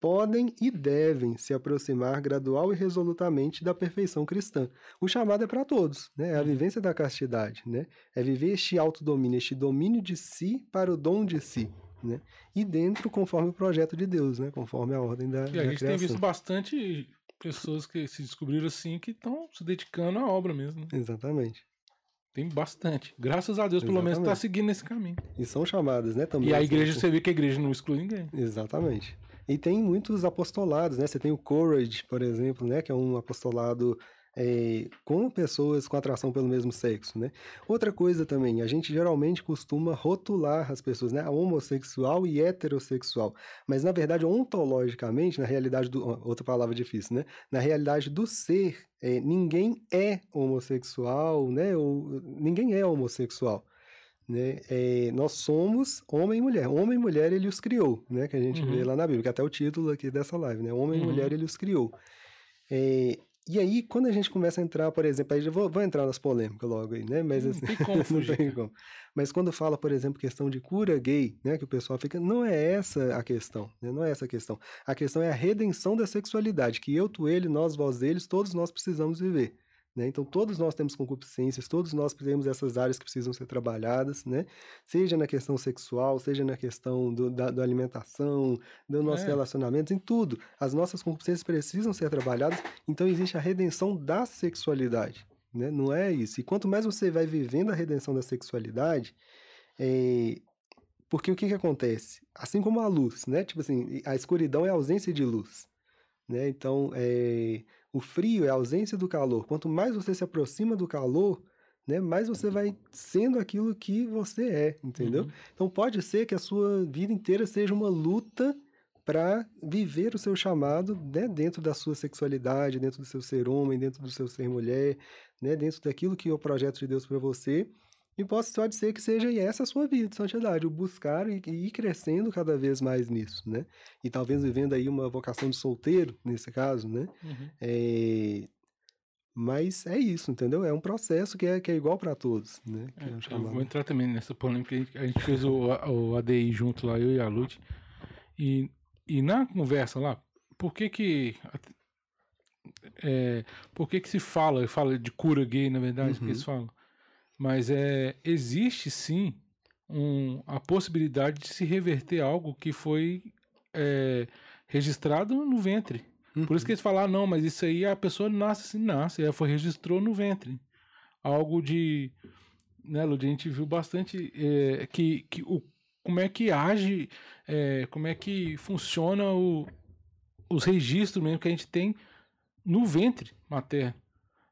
podem e devem se aproximar gradual e resolutamente da perfeição cristã. O chamado é para todos, né? É a vivência da castidade, né? É viver este autodomínio, este domínio de si para o dom de si, né? E dentro conforme o projeto de Deus, né? Conforme a ordem da, E a da gente tem criação. visto bastante pessoas que se descobriram assim que estão se dedicando à obra mesmo. né? Exatamente. Tem bastante. Graças a Deus, pelo menos, tá Exatamente. seguindo esse caminho. E são chamadas, né? Também. E a igreja, assim. você vê que a igreja não exclui ninguém. Exatamente. E tem muitos apostolados, né? Você tem o Courage, por exemplo, né? Que é um apostolado é, com pessoas com atração pelo mesmo sexo, né? Outra coisa também, a gente geralmente costuma rotular as pessoas, né? Homossexual e heterossexual. Mas, na verdade, ontologicamente, na realidade do... Outra palavra difícil, né? Na realidade do ser, é, ninguém é homossexual, né? Ou, ninguém é homossexual né? É, nós somos homem e mulher. Homem e mulher ele os criou, né? Que a gente Uhum. vê lá na Bíblia, que é até o título aqui dessa live, né? Homem Uhum. e mulher ele os criou. É, e aí, quando a gente começa a entrar, por exemplo, aí já vou, vou entrar nas polêmicas logo aí, né? Mas Não assim, tem como não tem como. Mas quando fala, por exemplo, questão de cura gay, né? Que o pessoal fica, não é essa a questão, né? Não é essa a questão. A questão é a redenção da sexualidade, que eu, tu, ele, nós, vós, eles, todos nós precisamos viver. Né? Então, todos nós temos concupiscências, todos nós temos essas áreas que precisam ser trabalhadas, né? seja na questão sexual, seja na questão do, da, da alimentação, dos nossos É. relacionamentos, em tudo. As nossas concupiscências precisam ser trabalhadas, então existe a redenção da sexualidade. Né? Não é isso. E quanto mais você vai vivendo a redenção da sexualidade, é, porque o que, que acontece? Assim como a luz, né? Tipo assim, a escuridão é a ausência de luz. Né? Então, é, o frio é a ausência do calor. Quanto mais você se aproxima do calor, né, mais você vai sendo aquilo que você é, entendeu? Uhum. Então pode ser que a sua vida inteira seja uma luta para viver o seu chamado né, dentro da sua sexualidade, dentro do seu ser homem, dentro do seu ser mulher, né, dentro daquilo que é o projeto de Deus para você. E pode, pode ser que seja essa a sua vida de santidade, o buscar e, ir crescendo cada vez mais nisso, né? E talvez vivendo aí uma vocação de solteiro, nesse caso, né? Uhum. É, Mas é isso, entendeu? É um processo que é, que é igual para todos, né? Que é um É, eu vou entrar também nessa polêmica. A gente, a gente fez o, o ADI junto lá, eu e a Lute. E, e na conversa lá, por que que. É, por que que se fala, fala de cura gay, na verdade, que Uhum. eles falam? Mas é, existe sim um, a possibilidade de se reverter algo que foi é, registrado no ventre. Por isso que eles falam, ah, não, mas isso aí a pessoa nasce assim, nasce, ela foi registrou no ventre. Algo de, né, Lud, a gente viu bastante é, que, que o, como é que age, é, como é que funciona o, os registros mesmo que a gente tem no ventre materno.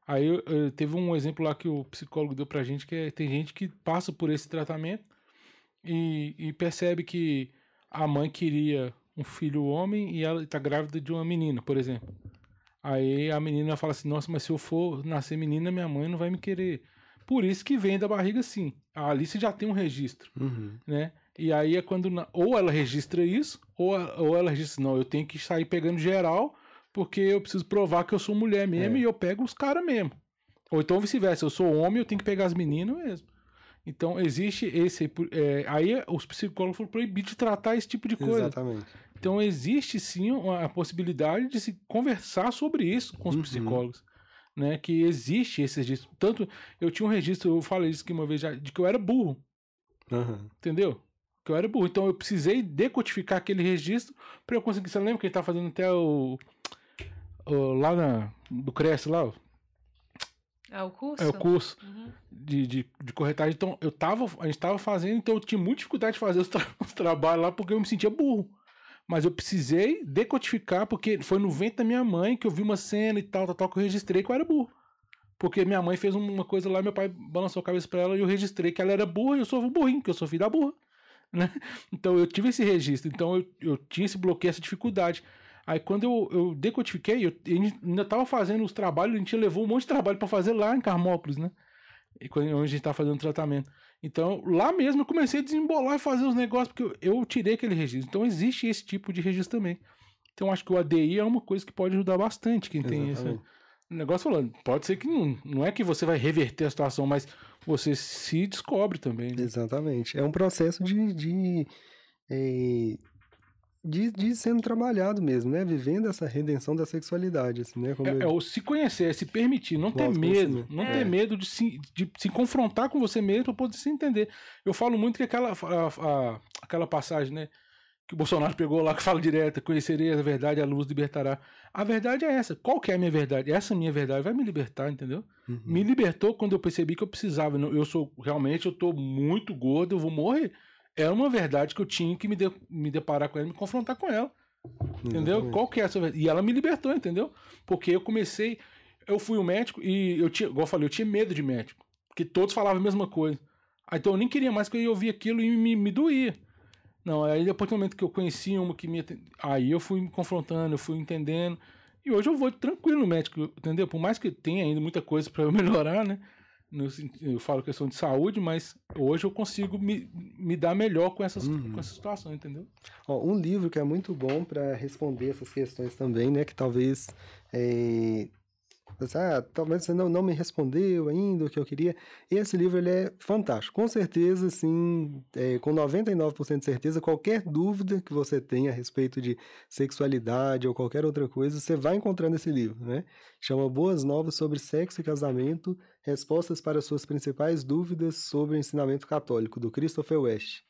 Aí teve um exemplo lá que o psicólogo deu pra gente, que é, tem gente que passa por esse tratamento e, e percebe que a mãe queria um filho homem e ela tá grávida de uma menina, por exemplo. Aí a menina fala assim, nossa, mas se eu for nascer menina, minha mãe não vai me querer. Por isso que vem da barriga sim. A Alice já tem um registro, Uhum. né? E aí é quando ou ela registra isso, ou, ou ela registra, não, eu tenho que sair pegando geral, porque eu preciso provar que eu sou mulher mesmo É. e eu pego os caras mesmo. Ou então vice-versa, eu sou homem, eu tenho que pegar as meninas mesmo. Então existe esse. é, aí os psicólogos foram proibidos de tratar esse tipo de coisa. Exatamente. Então existe sim a possibilidade de se conversar sobre isso com os Uhum. psicólogos. Né, que existe esse registro. Tanto eu tinha um registro, eu falei isso aqui uma vez já, de que eu era burro, Aham. entendeu? que eu era burro. Então eu precisei decodificar aquele registro para eu conseguir. Você lembra que ele tá fazendo até o. lá na, do Cresce lá? É o curso? É o curso Uhum. de, de, de corretagem. Então eu tava. A gente tava fazendo, então eu tinha muita dificuldade de fazer os, tra- os trabalhos lá porque eu me sentia burro. Mas eu precisei decodificar, porque foi no vento da minha mãe que eu vi uma cena e tal, tal, tal, que eu registrei que eu era burro. Porque minha mãe fez uma coisa lá, meu pai balançou a cabeça pra ela e eu registrei que ela era burra e eu sou um burrinho, que eu sou filho da burra. Né? Então eu tive esse registro, então eu, eu tinha esse bloqueio, essa dificuldade. Aí quando eu, eu decodifiquei, eu, ainda tava fazendo os trabalhos, a gente levou um monte de trabalho pra fazer lá em Carmópolis, né? E quando, onde a gente tá fazendo tratamento. Então, lá mesmo eu comecei a desembolar e fazer os negócios, porque eu, eu tirei aquele registro. Então, existe esse tipo de registro também. Então, acho que o ADI é uma coisa que pode ajudar bastante quem tem esse Exatamente. negócio falando. Pode ser que não, não é que você vai reverter a situação, mas você se descobre também. né? Exatamente. É um processo de, de, eh, de, de sendo trabalhado mesmo, né? Vivendo essa redenção da sexualidade, assim, né? Como É, eu- é o se conhecer, é se permitir, não ter medo, não É. ter medo de se, de se confrontar com você mesmo para poder se entender. Eu falo muito que aquela, a- a- aquela passagem, né, que o Bolsonaro pegou lá, que fala direto, conhecerei a verdade, a luz libertará. A verdade é essa. Qual que é a minha verdade? Essa minha verdade vai me libertar, entendeu? Uhum. Me libertou quando eu percebi que eu precisava. Eu sou, realmente, eu tô muito gordo, eu vou morrer. Era uma verdade que eu tinha que me, de- me deparar com ela, me confrontar com ela. Entendeu? Exatamente. Qual que é essa verdade? E ela me libertou, entendeu? Porque eu comecei. Eu fui um médico e eu tinha, igual eu falei, eu tinha medo de médico. Porque todos falavam a mesma coisa. Aí, Então eu nem queria mais que eu ia ouvir aquilo e me, me doía. Não, aí depois do momento que eu conheci uma que me. Aí eu fui me confrontando, eu fui entendendo. E hoje eu vou tranquilo no médico, entendeu? Por mais que tenha ainda muita coisa pra eu melhorar, né? No eu falo questão de saúde, mas hoje eu consigo me, me dar melhor com essas, Uhum. com essa situação, entendeu? Ó, um livro que é muito bom para responder essas questões também, né? Que talvez. É... Ah, talvez você não, não me respondeu ainda o que eu queria. Esse livro ele é fantástico. Com certeza, assim, é, com 99% de certeza, qualquer dúvida que você tenha a respeito de sexualidade ou qualquer outra coisa, você vai encontrar nesse livro, né? Chama Boas Novas sobre Sexo e Casamento, Respostas para suas principais dúvidas sobre o ensinamento católico, do Christopher West.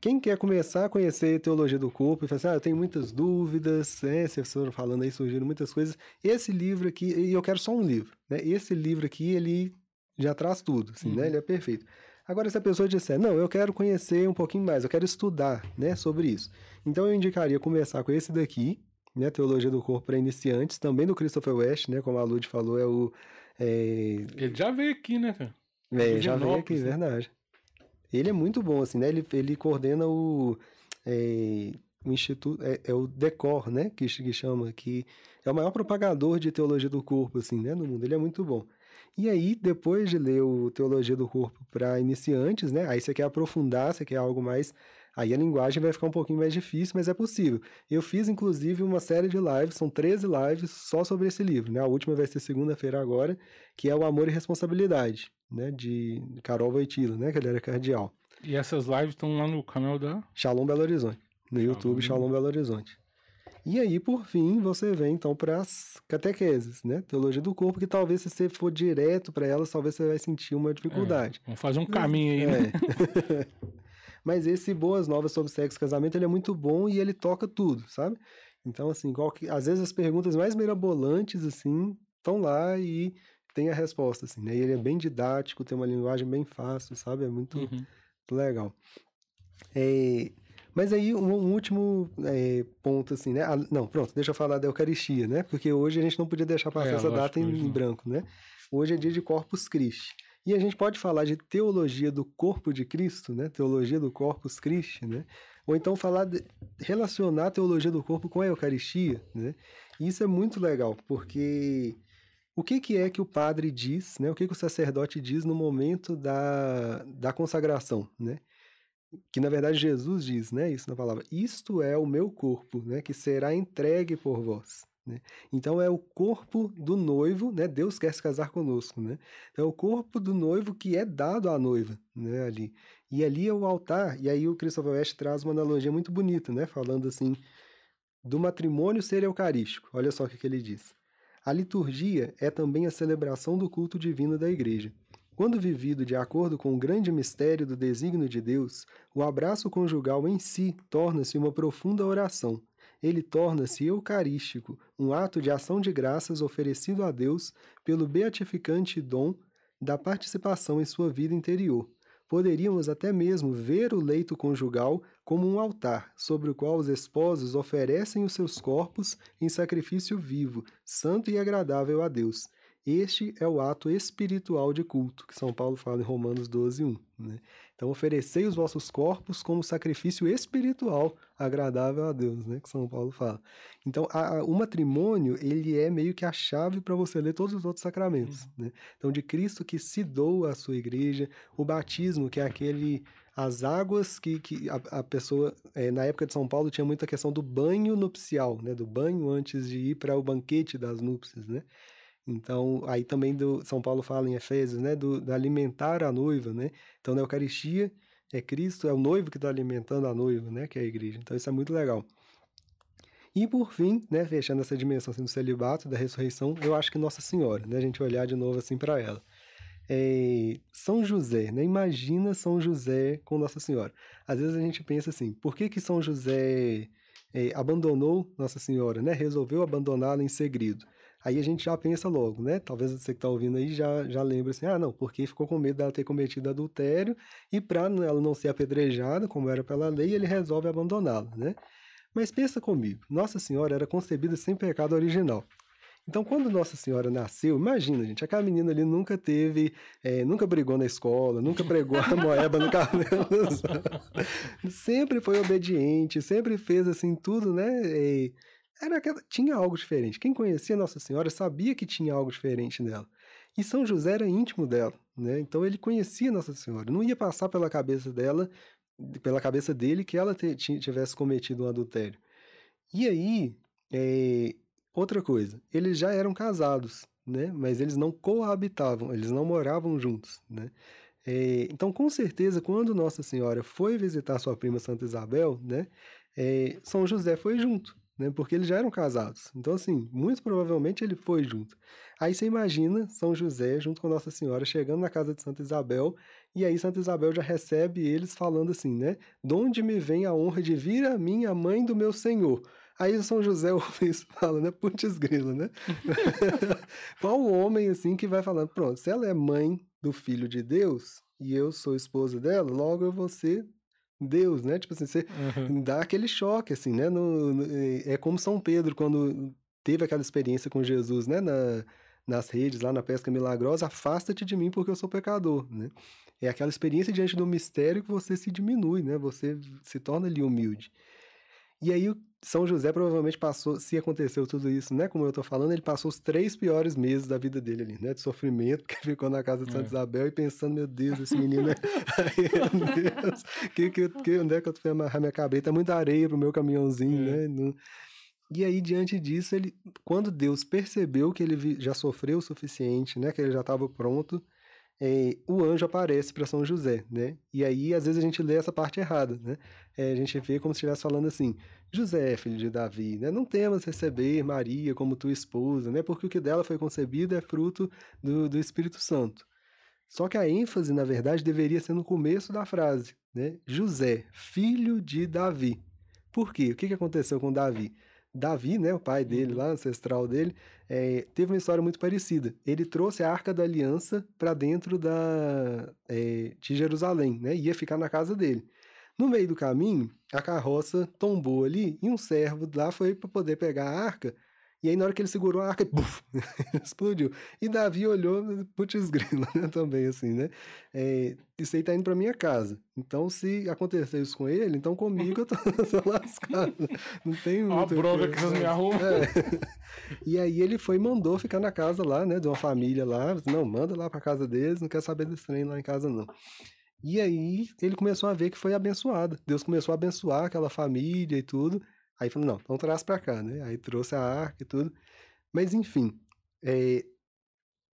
Quem quer começar a conhecer teologia do corpo e falar assim, ah, eu tenho muitas dúvidas, né? Vocês foram falando aí, surgiram muitas coisas. Esse livro aqui, e eu quero só um livro, né? Esse livro aqui, ele já traz tudo, assim, né? Uhum. Ele é perfeito. Agora, se a pessoa disser, não, eu quero conhecer um pouquinho mais, eu quero estudar, né, sobre isso. Então, eu indicaria começar com esse daqui, né, Teologia do Corpo para Iniciantes, também do Christopher West, né, como a Lud falou, é o... é, Ele já veio aqui, né, cara? é, já veio aqui, né? verdade. Ele é muito bom, assim, né? Ele, ele coordena o, é, o Instituto, é, é o DECOR, né? Que, que chama, que é o maior propagador de teologia do corpo, assim, né? No mundo. Ele é muito bom. E aí, depois de ler o Teologia do Corpo para iniciantes, né? Aí você quer aprofundar, você quer algo mais. Aí a linguagem vai ficar um pouquinho mais difícil, mas é possível. Eu fiz, inclusive, uma série de lives, são 13 lives só sobre esse livro, né? A última vai ser segunda-feira agora, que é o Amor e Responsabilidade, né? De Carol Voitila, né? Que ele era cardeal. E essas lives estão lá no canal da. Shalom Belo Horizonte. No YouTube, Shalom. Shalom Belo Horizonte. E aí, por fim, você vem então para as catequeses, né? Teologia do corpo, que talvez se você for direto para elas, talvez você vai sentir uma dificuldade. Vamos fazer um caminho aí, né? É. Mas esse Boas Novas sobre Sexo e Casamento, ele é muito bom e ele toca tudo, sabe? Então, assim, qualque- às vezes as perguntas mais mirabolantes, assim, estão lá e tem a resposta, assim, né? E ele é bem didático, tem uma linguagem bem fácil, sabe? É muito, Uhum. muito legal. É, mas aí, um, um último é, ponto, assim, né? Ah, não, pronto, deixa eu falar da Eucaristia, né? Porque hoje a gente não podia deixar passar É, essa data em, em branco, né? Hoje é dia de Corpus Christi. E a gente pode falar de teologia do corpo de Cristo, né? Teologia do Corpus Christi, né? Ou então falar de, relacionar a teologia do corpo com a Eucaristia, né? E isso é muito legal, porque o que, que é que o padre diz, né? O que, que o sacerdote diz no momento da, da consagração, né? Que na verdade Jesus diz, né? Isso na palavra. Isto é o meu corpo, né? Que será entregue por vós. Né? Então é o corpo do noivo, né? Deus quer se casar conosco, né? Então é o corpo do noivo que é dado à noiva, né? Ali. E ali é o altar. E aí o Christopher West traz uma analogia muito bonita, né? Falando assim do matrimônio ser eucarístico. Olha só o que, ele diz. A liturgia é também a celebração do culto divino da igreja. Quando vivido de acordo com o grande mistério do desígnio de Deus, o abraço conjugal em si torna-se uma profunda oração. Ele torna-se eucarístico, um ato de ação de graças oferecido a Deus pelo beatificante dom da participação em sua vida interior. Poderíamos até mesmo ver o leito conjugal como um altar, sobre o qual os esposos oferecem os seus corpos em sacrifício vivo, santo e agradável a Deus. Este é o ato espiritual de culto, que São Paulo fala em Romanos 12, 1. Né? Então, oferecei os vossos corpos como sacrifício espiritual agradável a Deus, né? que São Paulo fala. Então, a, o matrimônio, ele é meio que a chave para você ler todos os outros sacramentos. Uhum. Né? Então, de Cristo que se doa à sua igreja, o batismo, que é aquele as águas que, que a, a pessoa, é, na época de São Paulo, tinha muita questão do banho nupcial, né? do banho antes de ir para o banquete das núpcias. Né? Então, aí também do São Paulo fala em Efésios, né, do, do alimentar a noiva, né? Então, na Eucaristia é Cristo, é o noivo que está alimentando a noiva, né, que é a igreja. Então, isso é muito legal. E por fim, né, fechando essa dimensão assim, do celibato, da ressurreição, eu acho que Nossa Senhora, né, a gente olhar de novo assim para ela. É, São José, né? Imagina São José com Nossa Senhora. Às vezes a gente pensa assim, por que que São José é, abandonou Nossa Senhora, né? Resolveu abandoná-la em segredo. Aí a gente já pensa logo, né? Talvez você que está ouvindo aí já, já lembre assim, ah, não, porque ficou com medo dela ter cometido adultério e para ela não ser apedrejada, como era pela lei, ele resolve abandoná-la, né? Mas pensa comigo, Nossa Senhora era concebida sem pecado original. Então, quando Nossa Senhora nasceu, imagina, gente, aquela menina ali nunca teve, é, nunca brigou na escola, nunca pregou a moeba no cabelo, sempre foi obediente, sempre fez assim tudo, né? Era aquela, tinha algo diferente. Quem conhecia Nossa Senhora sabia que tinha algo diferente nela. E São José era íntimo dela, né? Então ele conhecia Nossa Senhora. Não ia passar pela cabeça dela, pela cabeça dele, que ela tivesse cometido um adultério. E aí, é, outra coisa, eles já eram casados, né? Mas eles não coabitavam, eles não moravam juntos, né? É, então, com certeza, quando Nossa Senhora foi visitar sua prima Santa Isabel, né? É, São José foi junto né? Porque eles já eram casados. Então, assim, muito provavelmente ele foi junto. Aí você imagina São José junto com Nossa Senhora chegando na casa de Santa Isabel, e aí Santa Isabel já recebe eles falando assim, né? De onde me vem a honra de vir a mim, a mãe do meu Senhor? Aí São José ouve isso fala, né? Putz grilo, né? Qual homem, assim, que vai falando, pronto, se ela é mãe do Filho de Deus, e eu sou esposa dela, logo eu vou ser Deus, né? Tipo assim, você uhum. dá aquele choque, assim, né? No, no, é como São Pedro, quando teve aquela experiência com Jesus, né? Na, nas redes, lá na pesca milagrosa, afasta-te de mim porque eu sou pecador, né? É aquela experiência diante do mistério que você se diminui, né? Você se torna ali humilde. E aí São José provavelmente passou, se aconteceu tudo isso, né? Como eu tô falando, ele passou os três piores meses da vida dele ali, né? De sofrimento, porque ficou na casa de Santa é. Isabel e pensando, meu Deus, esse menino é. meu Deus, que, que, que, onde é que eu fui amarrar minha cabeça? Tá muita areia pro meu caminhãozinho, é. né? E aí, diante disso, ele, quando Deus percebeu que ele já sofreu o suficiente, né? Que ele já estava pronto, é, o anjo aparece para São José, né? E aí, às vezes, a gente lê essa parte errada, né? É, a gente vê como se estivesse falando assim, José, filho de Davi, né? Não temas receber Maria como tua esposa, né? Porque o que dela foi concebido é fruto do, do Espírito Santo. Só que a ênfase, na verdade, deveria ser no começo da frase, né? José, filho de Davi. Por quê? O que aconteceu com Davi? Davi, né, o pai dele, uhum. lá, ancestral dele, é, teve uma história muito parecida. Ele trouxe a Arca da Aliança para dentro da, é, de Jerusalém, né, ia ficar na casa dele. No meio do caminho, a carroça tombou ali e um servo lá foi para poder pegar a arca e aí, na hora que ele segurou a arca, buf, explodiu. E Davi olhou, putz grila, né, também, assim, né? É, isso aí tá indo pra minha casa. Então, se acontecer isso com ele, então comigo eu tô, tô lascado. Não tem muito. A bronca que vocês me arrumam. É. E aí ele foi e mandou ficar na casa lá, né, de uma família lá. Não, manda lá pra casa deles, não quer saber desse trem lá em casa, não. E aí ele começou a ver que foi abençoado. Deus começou a abençoar aquela família e tudo. Aí falou, não, então traz para cá, né? Aí trouxe a arca e tudo. Mas enfim, é,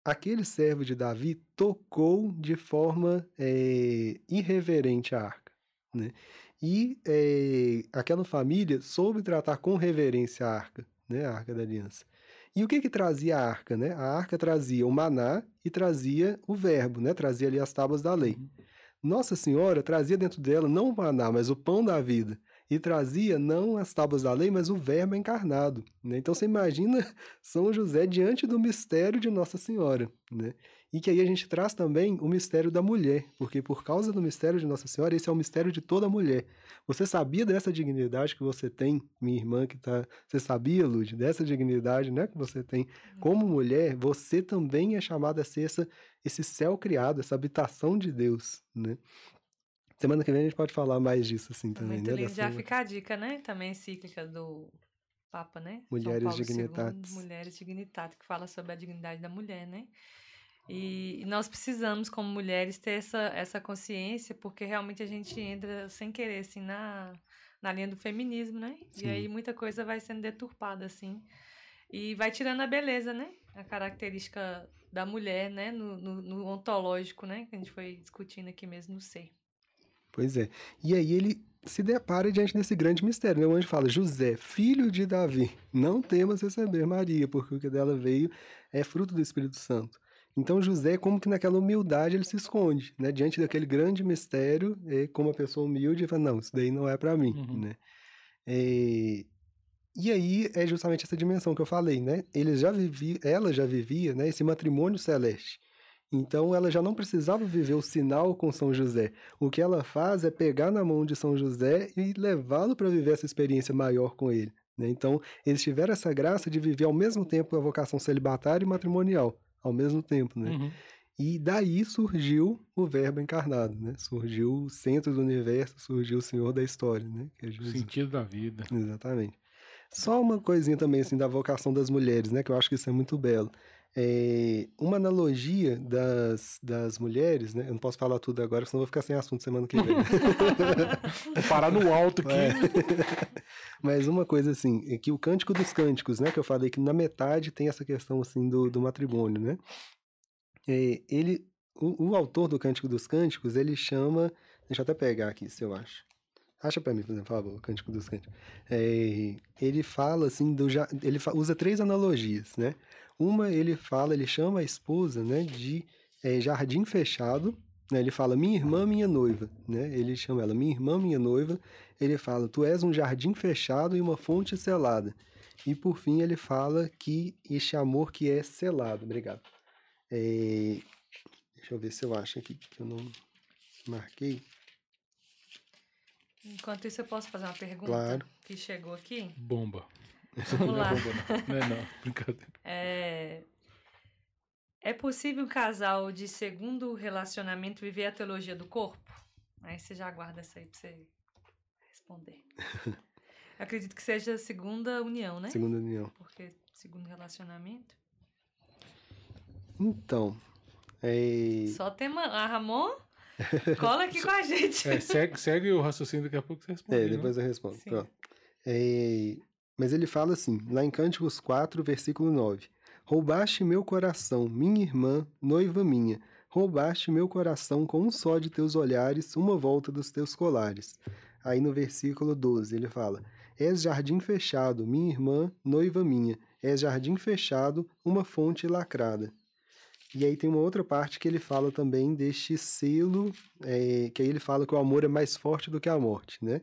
aquele servo de Davi tocou de forma é, irreverente a arca, né? E é, aquela família soube tratar com reverência a arca, né? A arca da aliança. E o que que trazia a arca, né? A arca trazia o maná e trazia o verbo, né? Trazia ali as tábuas da lei. Uhum. Nossa Senhora trazia dentro dela não o maná, mas o pão da vida. E trazia não as tábuas da lei, mas o verbo encarnado. Né? Então você imagina São José diante do mistério de Nossa Senhora. Né? E que aí a gente traz também o mistério da mulher, porque por causa do mistério de Nossa Senhora, esse é o mistério de toda mulher. Você sabia dessa dignidade que você tem, minha irmã que tá. Você sabia, Lud, dessa dignidade né, que você tem como mulher? Você também é chamada a ser essa, esse céu criado, essa habitação de Deus. Né? Semana que vem a gente pode falar mais disso, assim, também, Muito né? lindo. Já fica a dica, né? Também encíclica do Papa, né? Mulheres II, Dignitatis. Mulheres Dignitatis, que fala sobre a dignidade da mulher, né? E, e nós precisamos, como mulheres, ter essa, essa consciência, porque realmente a gente entra sem querer, assim, na, na linha do feminismo, né? Sim. E aí muita coisa vai sendo deturpada, assim. E vai tirando a beleza, né? A característica da mulher, né? No, no, no ontológico, né? Que a gente foi discutindo aqui mesmo no ser. Pois é. E aí ele se depara diante desse grande mistério, né? O anjo fala, José, filho de Davi, não temas receber Maria, porque o que dela veio é fruto do Espírito Santo. Então José, como que naquela humildade ele se esconde, né? Diante daquele grande mistério, é, como uma pessoa humilde, ele fala, não, isso daí não é para mim, Uhum. né? É, E aí é justamente essa dimensão que eu falei, né? Ele já vivia, ela já vivia, né, esse matrimônio celeste. Então ela já não precisava viver o sinal com São José. O que ela faz é pegar na mão de São José e levá-lo para viver essa experiência maior com ele. né? Então eles tiveram essa graça de viver ao mesmo tempo a vocação celibatária e matrimonial, ao mesmo tempo, né? Uhum. E daí surgiu o Verbo encarnado, né? Surgiu o centro do universo, surgiu o Senhor da história, né? É O sentido da vida. Exatamente. Só uma coisinha também assim da vocação das mulheres, né? Que eu acho que isso é muito belo. É, uma analogia das, das mulheres, né? Eu não posso falar tudo agora, senão vou ficar sem assunto semana que vem. Vou parar no alto aqui. É. Mas uma coisa assim, é que o Cântico dos Cânticos, né? Que eu falei que na metade tem essa questão assim do, do matrimônio, né? É, ele, o, o autor do Cântico dos Cânticos, ele chama. Deixa eu até pegar aqui, se eu acho. Acha pra mim, por favor, o Cântico dos Cânticos. É, ele fala assim, do, ele usa três analogias, né? Uma, ele fala, ele chama a esposa, né, de é, jardim fechado, né? Ele fala, minha irmã, minha noiva, né? Ele chama ela, minha irmã, minha noiva. Ele fala, tu és um jardim fechado e uma fonte selada. E por fim ele fala que este amor que é selado. Obrigado. É, Deixa eu ver se eu acho aqui que eu não marquei. Enquanto isso, eu posso fazer uma pergunta Claro. que chegou aqui? Bomba. Não é não. É não. Brincadeira. É... é possível um casal de segundo relacionamento viver a teologia do corpo? Aí você já aguarda essa aí pra você responder. Acredito que seja a segunda união, né? Segunda união. Porque segundo relacionamento. Então, é, Só tema. A Ramon, cola aqui com a gente. É, segue, segue o raciocínio, daqui a pouco você responde. É, né? depois eu respondo. Pronto. É, mas ele fala assim, lá em Cânticos 4, versículo 9: Roubaste meu coração, minha irmã, noiva minha. Roubaste meu coração com um só de teus olhares, uma volta dos teus colares. Aí no versículo 12 ele fala: És jardim fechado, minha irmã, noiva minha. És jardim fechado, uma fonte lacrada. E aí tem uma outra parte que ele fala também deste selo, é, que aí ele fala que o amor é mais forte do que a morte, né?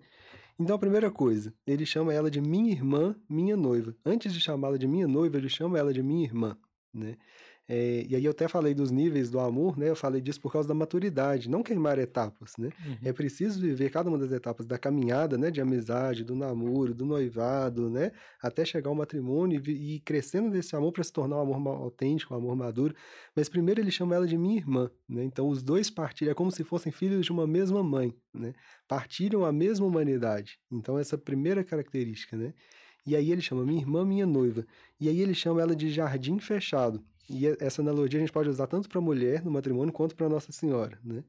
Então, a primeira coisa, ele chama ela de minha irmã, minha noiva. Antes de chamá-la de minha noiva, ele chama ela de minha irmã, né? É, e aí eu até falei dos níveis do amor, né? Eu falei disso por causa da maturidade, não queimar etapas, né? Uhum. É preciso viver cada uma das etapas da caminhada, né? De amizade, do namoro, do noivado, né? Até chegar ao matrimônio e, e crescendo desse amor para se tornar um amor autêntico, um amor maduro. Mas primeiro ele chama ela de minha irmã, né? Então os dois partilham, é como se fossem filhos de uma mesma mãe, né? Partilham a mesma humanidade. Então essa primeira característica, né? E aí ele chama minha irmã, minha noiva. E aí ele chama ela de jardim fechado. E essa analogia a gente pode usar tanto para a mulher no matrimônio quanto para Nossa Senhora, né?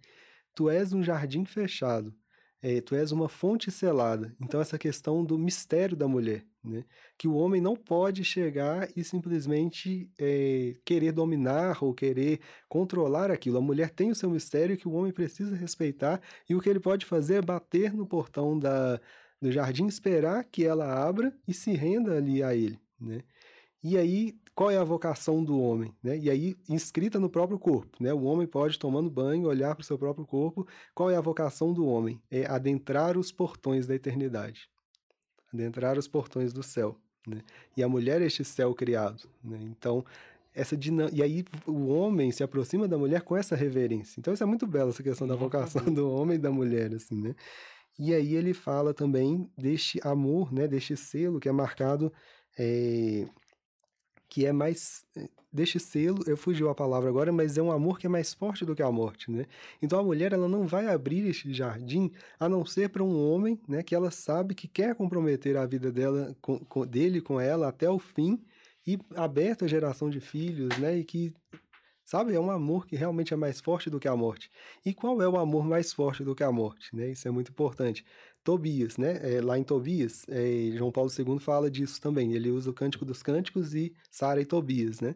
Tu és um jardim fechado. é, tu és uma fonte selada. Então, essa questão do mistério da mulher, né? Que o homem não pode chegar e simplesmente é, querer dominar ou querer controlar aquilo. A mulher tem o seu mistério que o homem precisa respeitar e o que ele pode fazer é bater no portão da, do jardim, esperar que ela abra e se renda ali a ele, né? E aí, qual é a vocação do homem, né? E aí inscrita no próprio corpo, né? O homem pode tomando banho olhar para o seu próprio corpo. Qual é a vocação do homem? É adentrar os portões da eternidade, adentrar os portões do céu, né? E a mulher é este céu criado, né? Então essa dinam... e aí o homem se aproxima da mulher com essa reverência. Então isso é muito belo essa questão da vocação do homem e da mulher, assim, né? E aí ele fala também deste amor, né? Deste selo que é marcado é, que é mais eh, deste selo, eu fugiu a palavra agora, mas é um amor que é mais forte do que a morte, né? Então a mulher ela não vai abrir este jardim a não ser para um homem, né, que ela sabe que quer comprometer a vida dela com, com, dele com ela até o fim e aberta a geração de filhos, né, e que sabe, é um amor que realmente é mais forte do que a morte. E qual é o amor mais forte do que a morte, né? Isso é muito importante. Tobias, né? É, lá em Tobias, é, João Paulo II fala disso também. Ele usa o Cântico dos Cânticos e Sara e Tobias, né?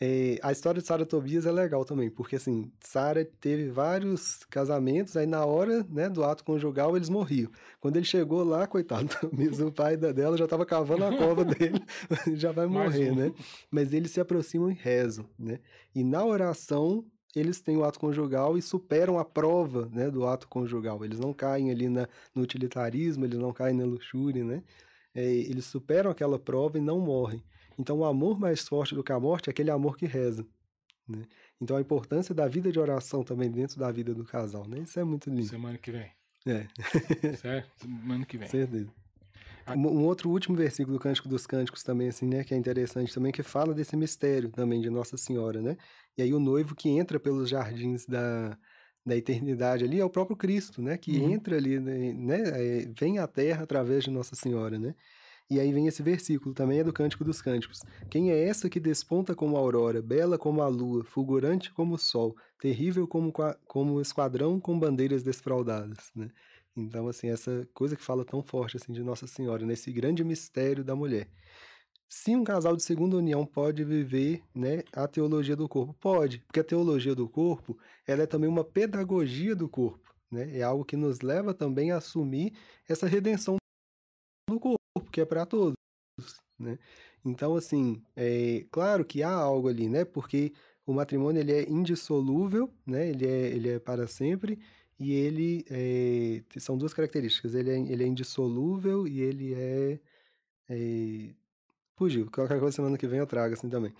É, a história de Sara e Tobias é legal também, porque assim, Sara teve vários casamentos, aí na hora né, do ato conjugal eles morriam. Quando ele chegou lá, coitado, mesmo o pai dela já estava cavando a cova dele, já vai morrer, um. né? Mas eles se aproximam e rezam, né? E na oração eles têm o ato conjugal e superam a prova né, do ato conjugal. Eles não caem ali na, no utilitarismo, eles não caem na luxúria, né? É, eles superam aquela prova e não morrem. Então, o amor mais forte do que a morte é aquele amor que reza. Né? Então, a importância da vida de oração também dentro da vida do casal. Né? Isso é muito lindo. Semana que vem. É. certo? Semana que vem. Certeza. Um outro último versículo do Cântico dos Cânticos também, assim, né, que é interessante também, que fala desse mistério também de Nossa Senhora, né? E aí o noivo que entra pelos jardins da, da eternidade ali é o próprio Cristo, né? Que uhum. entra ali, né? né é, vem à Terra através de Nossa Senhora, né? E aí vem esse versículo, também é do Cântico dos Cânticos. Quem é essa que desponta como a aurora, bela como a lua, fulgurante como o sol, terrível como, como o esquadrão com bandeiras desfraldadas, né? Então, assim, essa coisa que fala tão forte assim de Nossa Senhora, nesse grande mistério da mulher. Se um casal de segunda união pode viver né, a teologia do corpo? Pode, porque a teologia do corpo ela é também uma pedagogia do corpo. Né? É algo que nos leva também a assumir essa redenção do corpo, que é para todos. Né? Então, assim, é claro que há algo ali, né? Porque o matrimônio ele é indissolúvel, né? Ele é, ele é para sempre e ele é, são duas características. Ele é, ele é indissolúvel e ele é, é fugiu. Qualquer coisa semana que vem eu trago assim também.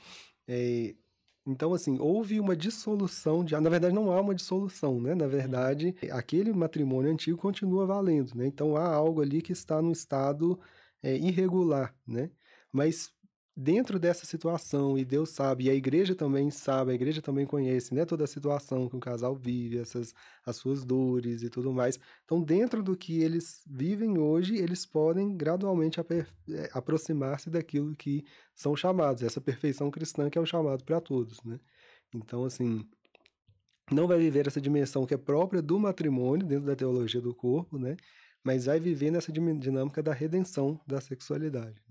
É, então, assim, houve uma dissolução de. Na verdade, não há uma dissolução, né? Na verdade, aquele matrimônio antigo continua valendo, né? Então há algo ali que está no estado é, irregular, né? Mas dentro dessa situação, e Deus sabe, e a igreja também sabe, a igreja também conhece, né, toda a situação que o casal vive, essas as suas dores e tudo mais. Então, dentro do que eles vivem hoje, eles podem gradualmente é, aproximar-se daquilo que são chamados, essa perfeição cristã que é o chamado para todos, né? Então, assim, não vai viver essa dimensão que é própria do matrimônio dentro da teologia do corpo, né? Mas vai viver nessa dinâmica da redenção da sexualidade.